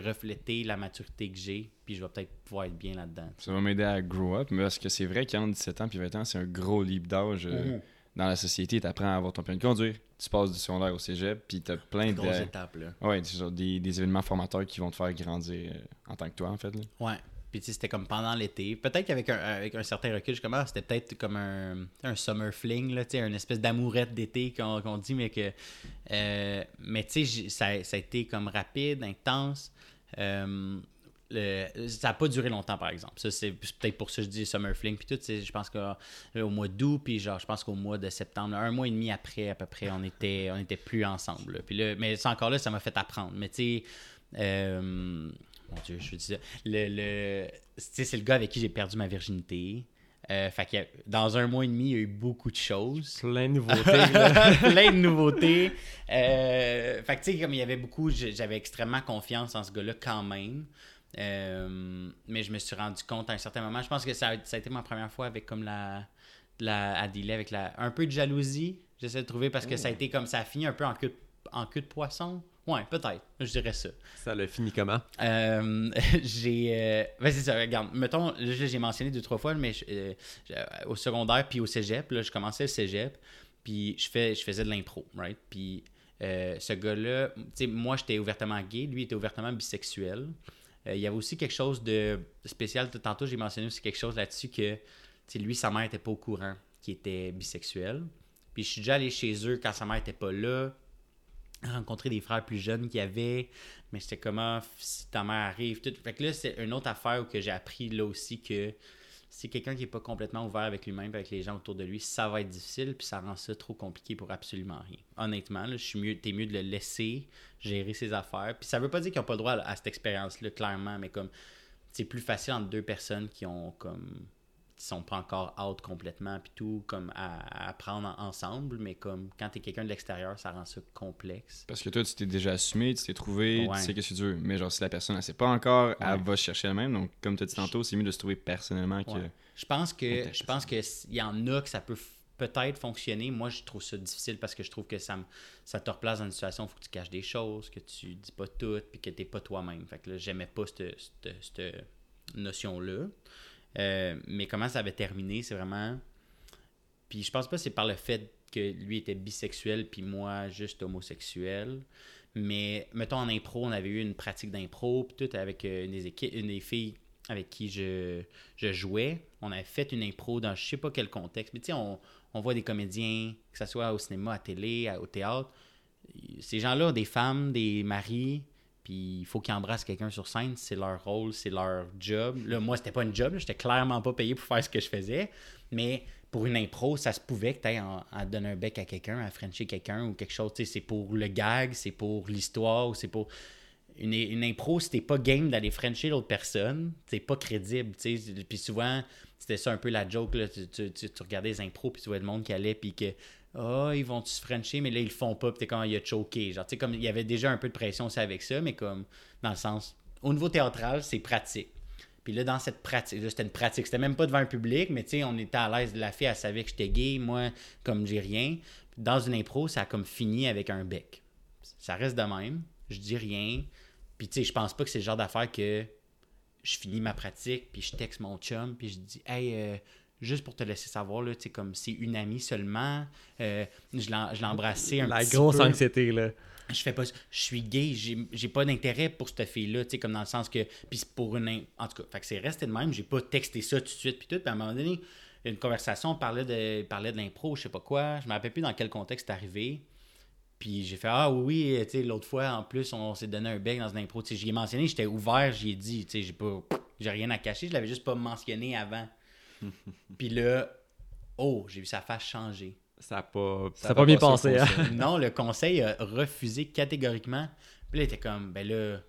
refléter la maturité que j'ai, puis je vais peut-être pouvoir être bien là-dedans. Ça va m'aider à grow up, mais parce que c'est vrai qu'entre 17 ans et 20 ans, c'est un gros leap d'âge euh, Mhm. Dans la société, tu apprends à avoir ton permis de conduire, tu passes du secondaire au cégep, puis tu as plein de. étape, là. Ouais, des, des événements formateurs qui vont te faire grandir euh, en tant que toi, en fait. Là. Ouais. Puis tu sais, c'était comme pendant l'été. Peut-être qu'avec un, avec un certain recul, je commence, c'était peut-être comme un, un summer fling, là, tu sais, une espèce d'amourette d'été qu'on qu'on dit, mais que. euh, mais tu sais, ça, ça a été comme rapide, intense. Euh, le- ça n'a pas duré longtemps, par exemple. Ça, c'est peut-être pour ça que je dis summer fling. Puis tout, je pense qu'au mois d'août, puis genre, je pense qu'au mois de septembre, un mois et demi après, à peu près, on était, on était plus ensemble. là. Puis là, mais c'est encore là, ça m'a fait apprendre. Mais tu sais, euh, mon Dieu, je dis ça. Le, le, tu sais, c'est le gars avec qui j'ai perdu ma virginité. Euh, fait que dans un mois et demi, il y a eu beaucoup de choses. Plein de (laughs) nouveautés. plein de nouveautés. Euh, fait que, tu sais, comme il y avait beaucoup, j'avais extrêmement confiance en ce gars-là quand même. Euh, mais je me suis rendu compte à un certain moment. Je pense que ça a, ça a été ma première fois avec comme la, la à dealer avec la un peu de jalousie. J'essaie de trouver parce que ça a été comme ça a fini un peu en queue de, en queue de poisson. Ouais, peut-être. Je dirais ça. Ça l'a fini comment? Euh, (laughs) j'ai. Euh... ben, c'est ça, regarde. Mettons, j'ai mentionné deux, trois fois, mais je- euh, au secondaire puis au cégep, là, je commençais le cégep, puis je, fais, je faisais de l'impro, right? Puis ce gars-là, tu sais, moi, j'étais ouvertement gay, lui, il était ouvertement bisexuel. Euh, il y avait aussi quelque chose de spécial. Tantôt, j'ai mentionné aussi quelque chose là-dessus que, lui, sa mère était pas au courant qu'il était bisexuel. Puis je suis déjà allé chez eux quand sa mère était pas là rencontrer des frères plus jeunes qu'il y avait, mais c'était comment si ta mère arrive. Tout. Fait que là, c'est une autre affaire que j'ai appris là aussi que si quelqu'un qui n'est pas complètement ouvert avec lui-même, avec les gens autour de lui, ça va être difficile, puis ça rend ça trop compliqué pour absolument rien. Honnêtement, là, je suis mieux, t'es mieux de le laisser gérer ses affaires. Puis ça veut pas dire qu'ils n'ont pas le droit à, à cette expérience-là, clairement, mais comme c'est plus facile entre deux personnes qui ont comme qui sont pas encore out complètement puis tout comme à, en- ensemble mais comme quand t'es quelqu'un de l'extérieur ça rend ça complexe Parce que toi, tu t'es déjà assumé, tu t'es trouvé, Ouais. tu sais qu'est-ce que tu veux. Mais genre, si la personne, elle sait pas encore, Ouais. elle va chercher elle-même. Donc, comme tu as dit tantôt, c'est mieux de se trouver personnellement que. Ouais. Je pense On que teste je pense que s- il y en a que ça peut peut-être fonctionner. Moi, je trouve ça difficile parce que je trouve que ça me ça te replace dans une situation où faut que tu caches des choses, que tu dis pas tout, puis que t'es pas toi-même. Fait que là, j'aimais pas cette, cette- cette notion-là. Euh, mais comment ça avait terminé, c'est vraiment. Puis je pense pas que c'est par le fait que lui était bisexuel, puis moi juste homosexuel. Mais mettons en impro, on avait eu une pratique d'impro, puis tout avec euh, une, des une filles avec qui je, je jouais. On avait fait une impro dans je sais pas quel contexte. Mais tu sais, on, on voit des comédiens, que ce soit au cinéma, à télé, au théâtre. Ces gens-là des femmes, des maris, puis il faut qu'ils embrassent quelqu'un sur scène. C'est leur rôle, c'est leur job. Là, moi, c'était pas une job. J'étais clairement pas payé pour faire ce que je faisais. Mais pour une impro, ça se pouvait que tu à donner un bec à quelqu'un, à frencher quelqu'un ou quelque chose. C'est pour le gag, c'est pour l'histoire ou c'est pour. Une, impro, si t'es pas game d'aller frencher l'autre personne, c'est pas crédible. Puis souvent, c'était ça un peu la joke. Tu regardais les impros, puis tu vois le monde qui allait, puis que. Ah, ils vont-tu se frencher, mais là, ils le font pas, puis t'es comme, il a choqué. Genre, tu sais, comme, il y avait déjà un peu de pression aussi avec ça, mais comme, dans le sens, au niveau théâtral, c'est pratique. Puis là, dans cette pratique, là, c'était une pratique. C'était même pas devant un public, mais tu sais, on était à l'aise. La fille, elle savait que j'étais gay. Moi, comme j'ai rien. Dans une impro, ça a comme fini avec un bec. Ça reste de même. Je dis rien. Puis tu sais, je pense pas que c'est le genre d'affaire que je finis ma pratique, puis je texte mon chum, puis je dis, hey, euh, juste pour te laisser savoir, là, comme c'est une amie seulement. euh, je l'ai embrassé un La petit grosse peu anxiété, là. je fais pas je suis gay j'ai pas d'intérêt pour cette fille là tu sais comme dans le sens que puis c'est pour une en tout cas fait que c'est resté de même j'ai pas texté ça tout de suite puis tout puis à un moment donné une conversation on parlait de parlait de l'impro je sais pas quoi je me rappelle plus dans quel contexte c'est arrivé puis j'ai fait ah oui oui tu sais l'autre fois en plus on, s'est donné un bec dans une impro tu sais j'y ai mentionné j'étais ouvert j'y ai dit tu sais j'ai pas j'ai rien à cacher je l'avais juste pas mentionné avant (laughs) puis là oh j'ai vu sa face changer Ça a pas, Ça ça a va pas bien passé. hein. (laughs) non, le conseil a refusé catégoriquement. Puis là, il était comme, ben là,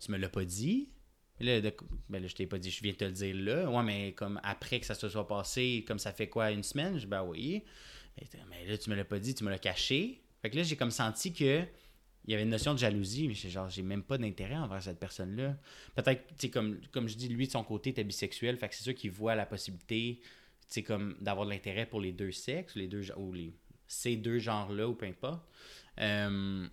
tu me l'as pas dit? Puis Là, de- ben là, je t'ai pas dit, je viens de te le dire là. Ouais, mais comme après que ça se soit passé, comme ça fait quoi, une semaine? Je dis, ben oui. Mais, mais là, tu me l'as pas dit, tu me l'as caché. Fait que là, j'ai comme senti que il y avait une notion de jalousie, mais genre, j'ai même pas d'intérêt envers cette personne-là. Peut-être, tu comme, comme je dis, lui, de son côté, était bisexuel, fait que c'est sûr qu'il voit la possibilité, tu comme d'avoir de l'intérêt pour les deux sexes, les deux, ou les, ces deux genres-là, ou peu importe. Euh,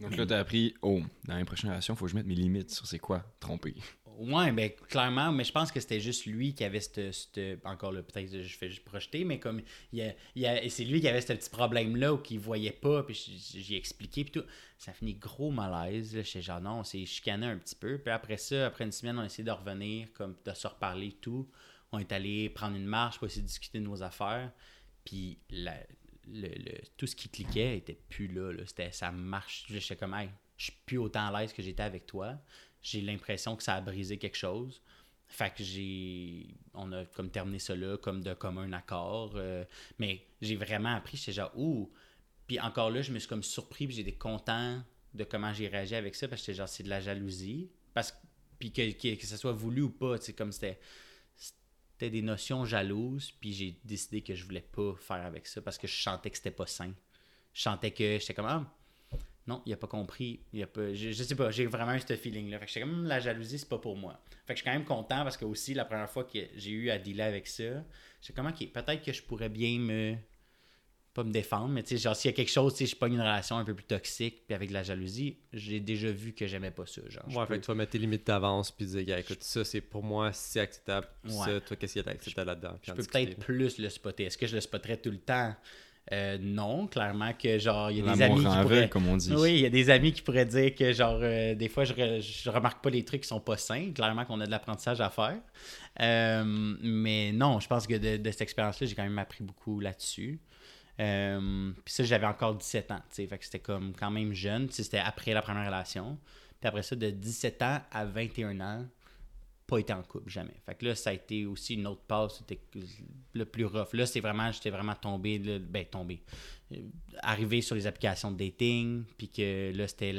Donc là, t'as appris, oh, dans les prochaines relations, faut que je mette mes limites sur c'est quoi tromper. Ouais, ben clairement, mais je pense que c'était juste lui qui avait cette. encore là, peut-être que je fais juste projeter, mais comme. C'est lui qui avait ce petit problème-là ou qu'il voyait pas, puis j'ai expliqué, puis tout. Ça finit gros malaise. J'étais genre, non, on s'est chicané un petit peu. Puis après ça, après une semaine, on a essayé de revenir, comme de se reparler, tout. On est allé prendre une marche pour essayer de discuter de nos affaires. Puis la, le, tout ce qui cliquait était plus là. là. C'était, ça marche. J'étais comme, hey, je suis plus autant à l'aise que j'étais avec toi j'ai l'impression que ça a brisé quelque chose. Fait que j'ai. On a comme terminé là, comme de commun accord. Euh, mais j'ai vraiment appris, j'étais genre, ouh. Puis encore là, je me suis comme surpris, puis j'étais content de comment j'ai réagi avec ça, parce que j'étais genre, c'est de la jalousie. Parce puis que, que, que, ça soit voulu ou pas, sais, comme c'était. C'était des notions jalouses, puis j'ai décidé que je voulais pas faire avec ça parce que je sentais que c'était pas sain. Je sentais que j'étais comme, ah, non, il a pas compris. Il a pas, je, sais pas, j'ai vraiment eu ce feeling-là. Fait que j'étais comme, la jalousie, c'est pas pour moi. Fait que je suis quand même content parce que aussi, la première fois que j'ai eu à dealer avec ça, j'ai comme, ok, peut-être que je pourrais bien me. Pas me défendre, mais tu sais, genre, s'il y a quelque chose, tu sais, je pas une relation un peu plus toxique, puis avec de la jalousie, j'ai déjà vu que j'aimais pas ça. Genre, ouais, fait que tu vas mettre tes limites d'avance, puis dire, écoute, ça, c'est pour moi, c'est acceptable. Ça, toi, qu'est-ce qui est acceptable là-dedans? Je peux peut-être plus le spotter. Est-ce que je le spotterais tout le temps? Euh, non, clairement que genre il y a des amis qui pourraient... comme on dit. Oui, il y a des amis qui pourraient dire que genre euh, des fois je, je remarque pas les trucs qui sont pas sains, clairement qu'on a de l'apprentissage à faire. Euh, mais non, je pense que de, cette expérience-là, j'ai quand même appris beaucoup là-dessus. puis ça, j'avais encore 17 ans, tu sais, fait que c'était comme quand même jeune, c'était après la première relation. Puis après ça, de 17 ans à 21 ans, pas été en couple, jamais. Fait que là, ça a été aussi une autre passe, c'était le plus rough. Là, c'est vraiment, j'étais vraiment tombé, ben tombé, euh, arrivé sur les applications de dating, puis que là, c'était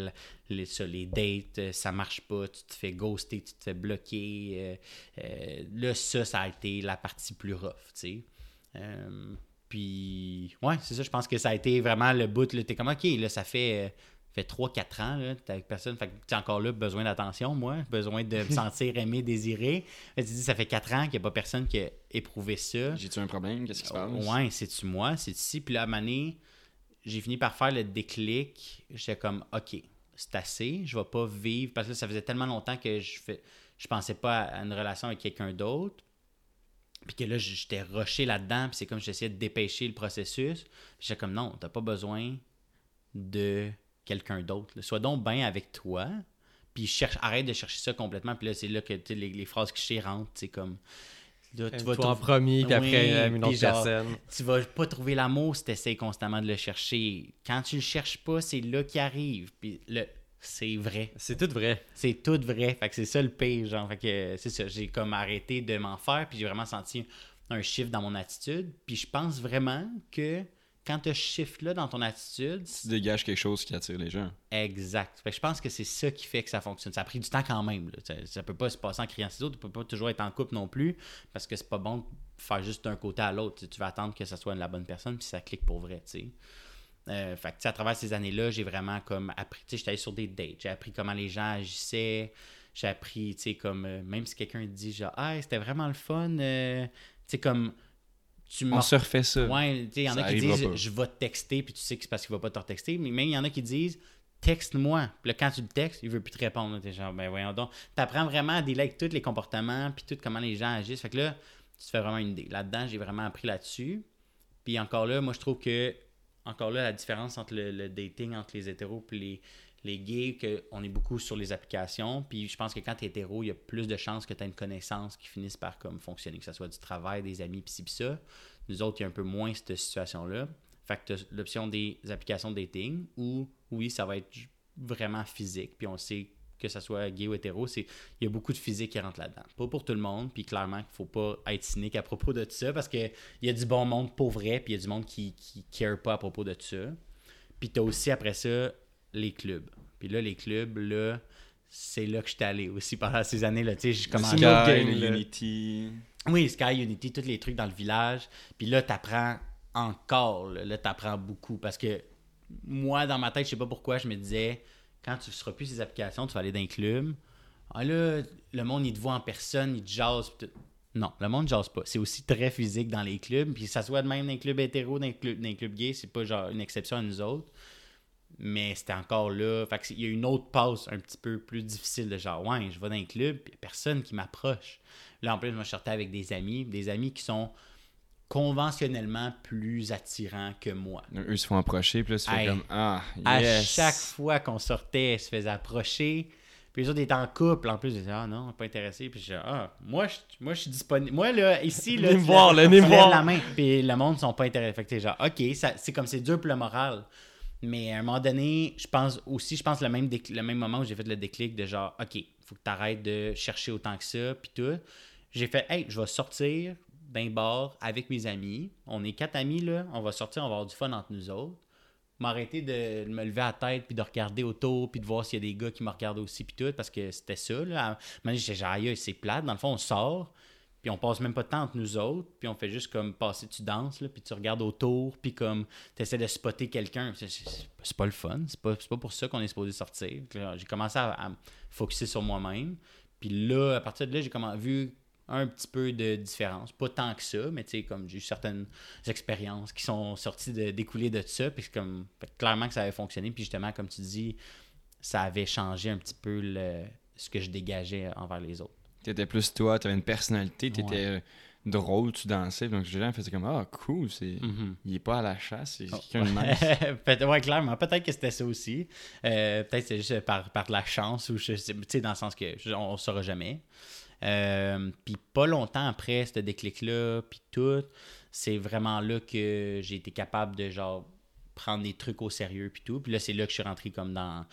les, ça, les dates, euh, ça marche pas, tu te fais ghoster, tu te fais bloquer. Euh, là, ça, ça a été la partie plus rough, tu sais. puis, ouais, c'est ça, je pense que ça a été vraiment le bout, là, t'es comme, ok, là, ça fait fait 3-4 ans, là, t'es avec personne. Fait que tu encore là besoin d'attention, moi, besoin de me (laughs) sentir aimé, désiré. tu dis, ça fait 4 ans qu'il n'y a pas personne qui a éprouvé ça. J'ai-tu un problème? Qu'est-ce qui se passe? Ouais, c'est-tu moi? C'est ici. Puis là, à j'ai fini par faire le déclic. J'étais comme, OK, c'est assez. Je vais pas vivre. Parce que ça faisait tellement longtemps que je fais, je pensais pas à une relation avec quelqu'un d'autre. Puis que là, j'étais rushé là-dedans. Puis c'est comme j'essayais de dépêcher le processus. J'étais comme, non, t'as pas besoin de quelqu'un d'autre. Sois donc bien avec toi. Puis cherche, arrête de chercher ça complètement. Puis là, c'est là que les, les phrases qui rentrent. C'est comme. Là, tu vas toi en premier, puis après euh, une autre personne. Tu vas pas trouver l'amour si tu essaies constamment de le chercher. Quand tu le cherches pas, c'est là qu'il arrive. Puis le, c'est vrai. C'est tout vrai. C'est tout vrai. Fait que c'est ça le pire, genre. Fait que c'est ça. J'ai comme arrêté de m'en faire, puis j'ai vraiment senti un chiffre dans mon attitude. Puis je pense vraiment que quand tu shift là dans ton attitude. Tu dégages quelque chose qui attire les gens. Exact. je pense que c'est ça qui fait que ça fonctionne. Ça a pris du temps quand même. Ça, ne peut pas se passer en criant autres. Tu peux pas toujours être en couple non plus parce que c'est pas bon de faire juste d'un côté à l'autre. Tu vas attendre que ça soit la bonne personne puis ça clique pour vrai. Euh, fait à travers ces années-là, j'ai vraiment comme appris. J'étais allé sur des dates. J'ai appris comment les gens agissaient. J'ai appris, tu sais, comme euh, même si quelqu'un dit genre, ah, c'était vraiment le fun. Euh, tu sais, comme tu on se refait ça. Ouais, il y en a qui disent je vais te texter, puis tu sais que c'est parce qu'il va pas te texter. Mais même il y en a qui disent texte-moi. Puis là, quand tu le textes, il veut plus te répondre. T'es genre, ben voyons donc. T'apprends vraiment à avec tous les comportements, puis tout comment les gens agissent. Fait que là, tu te fais vraiment une idée. Là-dedans, j'ai vraiment appris là-dessus. Puis encore là, moi, je trouve que, encore là, la différence entre le, dating, entre les hétéros et les, les gays, qu'on est beaucoup sur les applications. Puis je pense que quand tu es hétéro, il y a plus de chances que tu aies une connaissance qui finisse par comme fonctionner, que ce soit du travail, des amis, pis ci, ça. Nous autres, il y a un peu moins cette situation-là. Fait que l'option des applications dating où, oui, ça va être vraiment physique. Puis on sait que ce soit gay ou hétéro, c'est il y a beaucoup de physique qui rentre là-dedans. Pas pour tout le monde, puis clairement qu'il faut pas être cynique à propos de ça parce qu'il y a du bon monde pour vrai, puis il y a du monde qui qui care pas à propos de ça. Puis tu as aussi après ça les clubs. Puis là, les clubs, là, c'est là que je suis allé aussi pendant ces années-là. Tu sais, j'ai commencé Sky, Unity. Oui, Sky, Unity, tous les trucs dans le village. Puis là, t'apprends encore. Là, là t'apprends beaucoup. Parce que moi, dans ma tête, je sais pas pourquoi, je me disais, quand tu ne seras plus ces applications, tu vas aller dans un club. Ah là, le monde, il te voit en personne, il te jase. Non, le monde ne jase pas. C'est aussi très physique dans les clubs. Puis ça soit de même dans les clubs hétéro, dans les clubs, dans les clubs gays, c'est pas genre une exception à nous autres Mais c'était encore là. Fait il y a une autre passe un petit peu plus difficile de genre, ouais, je vais dans un club, puis personne qui m'approche. Là, en plus, moi, je sortais avec des amis, des amis qui sont conventionnellement plus attirants que moi. Eux se font approcher, puis là, tu fais Hey. comme Ah, À yes. chaque fois qu'on sortait, ils se faisaient approcher. Puis les autres étaient en couple. En plus, ils disaient Ah non, pas intéressé. Puis je disais Ah, moi, je, moi, je suis disponible. Moi, là, ici, là. Tu voir, lèves- là, tu la main. Puis le monde ne sont pas intéressés. Fait que t'es genre Ok, c'est comme c'est dur pour le moral. Mais à un moment donné, je pense aussi, je pense le même, le même moment où j'ai fait le déclic de genre Ok, faut que tu arrêtes de chercher autant que ça. Puis tout. J'ai fait Hey, je vais sortir d'un bar avec mes amis. On est quatre amis, là. On va sortir, on va avoir du fun entre nous autres m'arrêter de me lever à la tête puis de regarder autour puis de voir s'il y a des gars qui me regardent aussi puis tout parce que c'était ça là genre aïe, c'est plate dans le fond on sort puis on passe même pas de temps entre nous autres puis on fait juste comme passer tu danses là puis tu regardes autour puis comme tu essaies de spotter quelqu'un c'est, pas le fun c'est pas, pas pour ça qu'on est supposé sortir là, j'ai commencé à, me focusser sur moi-même puis là à partir de là j'ai vu un petit peu de différence. Pas tant que ça, mais tu sais, comme j'ai eu certaines expériences qui sont sorties de découler de ça, puis comme clairement que ça avait fonctionné, puis justement, comme tu dis, ça avait changé un petit peu ce que je dégageais envers les autres. T'étais plus toi, t'avais une personnalité, t'étais euh, drôle, tu dansais. Donc, les gens faisaient comme Ah, cool, c'est... Mhm. il est pas à la chasse, c'est Oh. (laughs) nice. Ouais, clairement. Peut-être que c'était ça aussi. Euh, peut-être que c'est juste par, par de la chance, ou tu sais, dans le sens que je- on ne saura jamais. Euh, puis pas longtemps après ce déclic-là, puis tout, c'est vraiment là que j'ai été capable de genre prendre des trucs au sérieux puis tout. Puis là, c'est là que je suis rentré comme dans,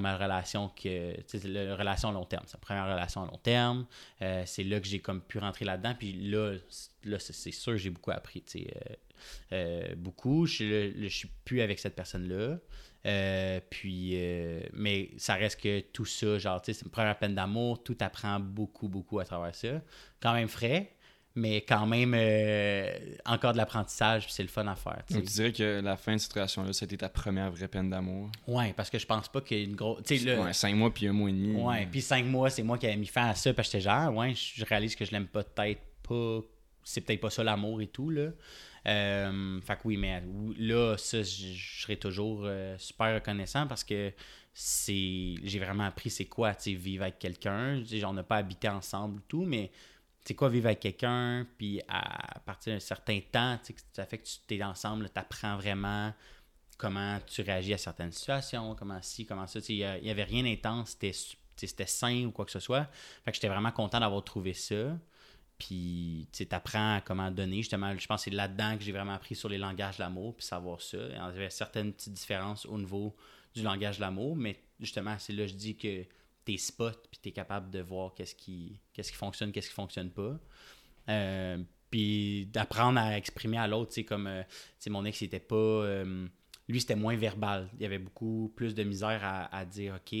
ma relation que la relation à long terme. C'est la première relation à long terme. Euh, c'est là que j'ai pu rentrer là-dedans. Puis là, là c'est sûr j'ai beaucoup appris. euh, euh, beaucoup. Je, là- je suis plus avec cette personne-là. Puis, mais ça reste que tout ça, genre, tu sais, c'est une première peine d'amour, tout apprend beaucoup, beaucoup à travers ça. Quand même frais, mais quand même euh, encore de l'apprentissage, c'est le fun à faire. Donc, tu dirais que la fin de cette relation-là, c'était ta première vraie peine d'amour? Ouais, parce que je pense pas qu'il y ait une grosse. Là. Ouais, cinq mois puis un mois et demi. Ouais, puis cinq mois, c'est moi qui avais mis fin à ça, parce que j'étais genre, ouais, je réalise que je l'aime peut-être pas, c'est peut-être pas ça l'amour et tout, là. Euh, fait que oui, mais là, ça, je serais toujours euh, super reconnaissant parce que c'est j'ai vraiment appris c'est quoi, tu sais, vivre avec quelqu'un. On n'a pas habité ensemble tout, mais c'est quoi vivre avec quelqu'un, puis à partir d'un certain temps, tu ça fait que tu es ensemble, tu apprends vraiment comment tu réagis à certaines situations, comment ci, comment ça. Il n'y avait rien d'intense, c'était sain ou quoi que ce soit. Fait que j'étais vraiment content d'avoir trouvé ça. Puis, tu apprends à comment donner. Justement, je pense que c'est là-dedans que j'ai vraiment appris sur les langages de l'amour, puis savoir ça. Il y avait certaines petites différences au niveau du langage de l'amour, mais justement, c'est là que je dis que t'es spot, puis t'es capable de voir qu'est-ce qui, qu'est-ce qui fonctionne, qu'est-ce qui fonctionne pas. Euh, puis d'apprendre à exprimer à l'autre, tu sais, comme, euh, tu mon ex, il était pas... euh, lui, c'était moins verbal. Il avait beaucoup plus de misère à, à dire OK.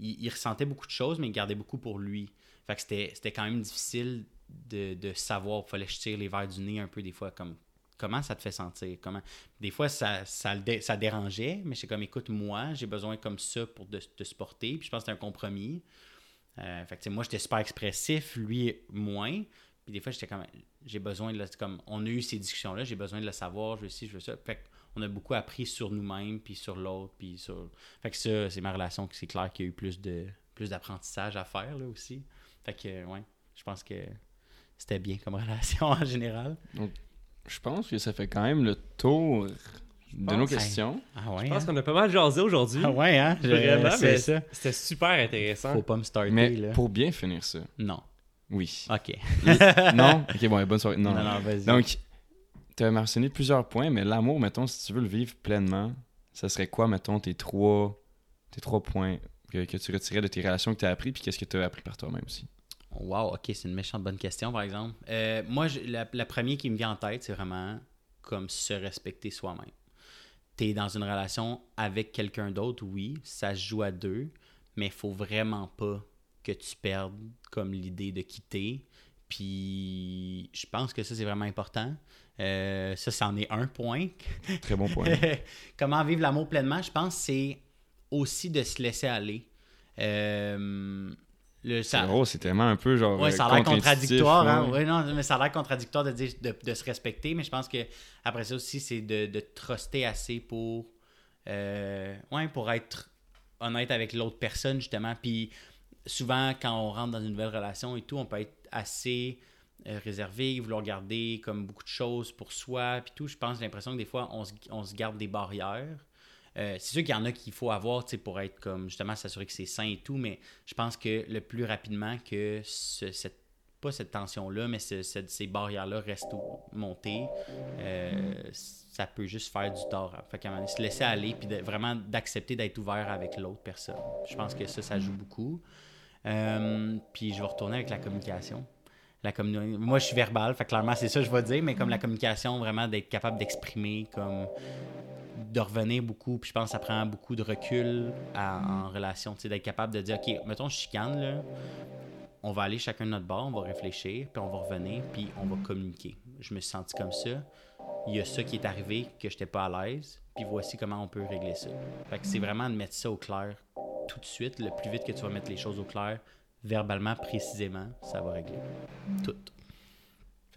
Il, ressentait beaucoup de choses, mais il gardait beaucoup pour lui. Fait que c'était c'était quand même difficile de, de savoir. Il fallait que je les verres du nez un peu des fois. comme Comment ça te fait sentir? Comment... Des fois, ça, ça, dé- ça dérangeait, mais c'est comme écoute, moi, j'ai besoin comme ça pour te supporter. Puis je pense que c'est un compromis. Euh, fait que, moi, j'étais super expressif, lui, moins. Puis des fois, j'étais comme, j'ai besoin de le, comme, on a eu ces discussions-là, j'ai besoin de le savoir, je veux ci, je veux ça. Fait qu'on a beaucoup appris sur nous-mêmes, puis sur l'autre, puis sur. Fait que ça, c'est ma relation c'est clair qu'il y a eu plus de plus d'apprentissage à faire, là, aussi. Fait que, ouais, je pense que c'était bien comme (laughs) relation en général. Je pense que ça fait quand même le tour de nos pense. questions. Ah ouais, Je pense hein? qu'on a pas mal jasé aujourd'hui. Ah ouais, hein? Je- Vraiment, c'est mais ça. c'était super intéressant. Faut pas me starter, Mais là. pour bien finir ça, Non. oui. OK. non? (laughs) Ok, bon, bonne soirée. Non, Non, non. non, vas-y. Donc, tu as mentionné plusieurs points, mais l'amour, mettons, si tu veux le vivre pleinement, ça serait quoi, mettons, tes trois, tes trois points que, que tu retirais de tes relations que tu as appris, puis qu'est-ce que tu as appris par toi-même aussi? Wow, ok, c'est une méchante bonne question, par exemple. Euh, moi, je- la, la première qui me vient en tête, c'est vraiment comme se respecter soi-même. Tu es dans une relation avec quelqu'un d'autre, oui, ça se joue à deux, mais il faut vraiment pas que tu perdes comme l'idée de quitter. Puis je pense que ça, c'est vraiment important. Euh, ça, c'en est un point. (laughs) Très bon point. (laughs) Comment vivre l'amour pleinement, je pense, c'est aussi de se laisser aller. Euh, le, C'est ça- c'est tellement un peu genre. Ouais, euh, ça a l'air contradictoire. Hein? Ouais, non, mais ça a l'air contradictoire de dire de, de se respecter, mais je pense que après ça aussi, c'est de, de truster assez pour Euh, ouais, pour être honnête avec l'autre personne, justement. Puis souvent, quand on rentre dans une nouvelle relation et tout, on peut être assez euh, réservé, vouloir garder comme beaucoup de choses pour soi, puis tout. Je pense, j'ai l'impression que des fois, on se, on se garde des barrières. Euh, c'est sûr qu'il y en a qu'il faut avoir pour être comme justement s'assurer que c'est sain et tout, mais je pense que le plus rapidement que ce, cette pas cette tension-là, mais ces barrières-là restent montées, euh, ça peut juste faire du tort. Fait qu'à un moment donné, se laisser aller, puis vraiment d'accepter d'être ouvert avec l'autre personne. Je pense que ça, ça joue beaucoup. Euh, puis je vais retourner avec la communication. La Moi, je suis verbal, fait clairement, c'est ça que je vais dire, mais comme la communication, vraiment d'être capable d'exprimer, comme de revenir beaucoup, puis je pense que ça prend beaucoup de recul en relation, tu sais, d'être capable de dire, OK, mettons, je chicane, là, on va aller chacun de notre bord, on va réfléchir, puis on va revenir, puis on va communiquer. Je me suis senti comme ça. Il y a ça qui est arrivé que j'étais pas à l'aise, puis voici comment on peut régler ça. Fait que c'est vraiment de mettre ça au clair tout de suite. Le plus vite que tu vas mettre les choses au clair, verbalement, précisément, ça va régler tout.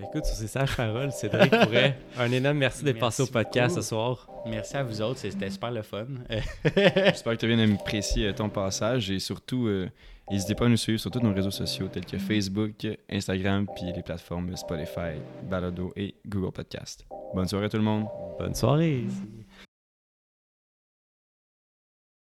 Écoute, sur ces sages paroles, Cédric pourrait. (laughs) Un énorme merci d'être passé au podcast beaucoup. ce soir. Merci à vous autres, c'était super le fun. (laughs) (laughs) J'espère que tu as bien apprécié euh, ton passage et surtout, euh, n'hésitez pas à nous suivre sur tous nos réseaux sociaux tels que Facebook, Instagram, puis les plateformes Spotify, Balado et Google Podcast. Bonne soirée tout le monde. Bonne soirée.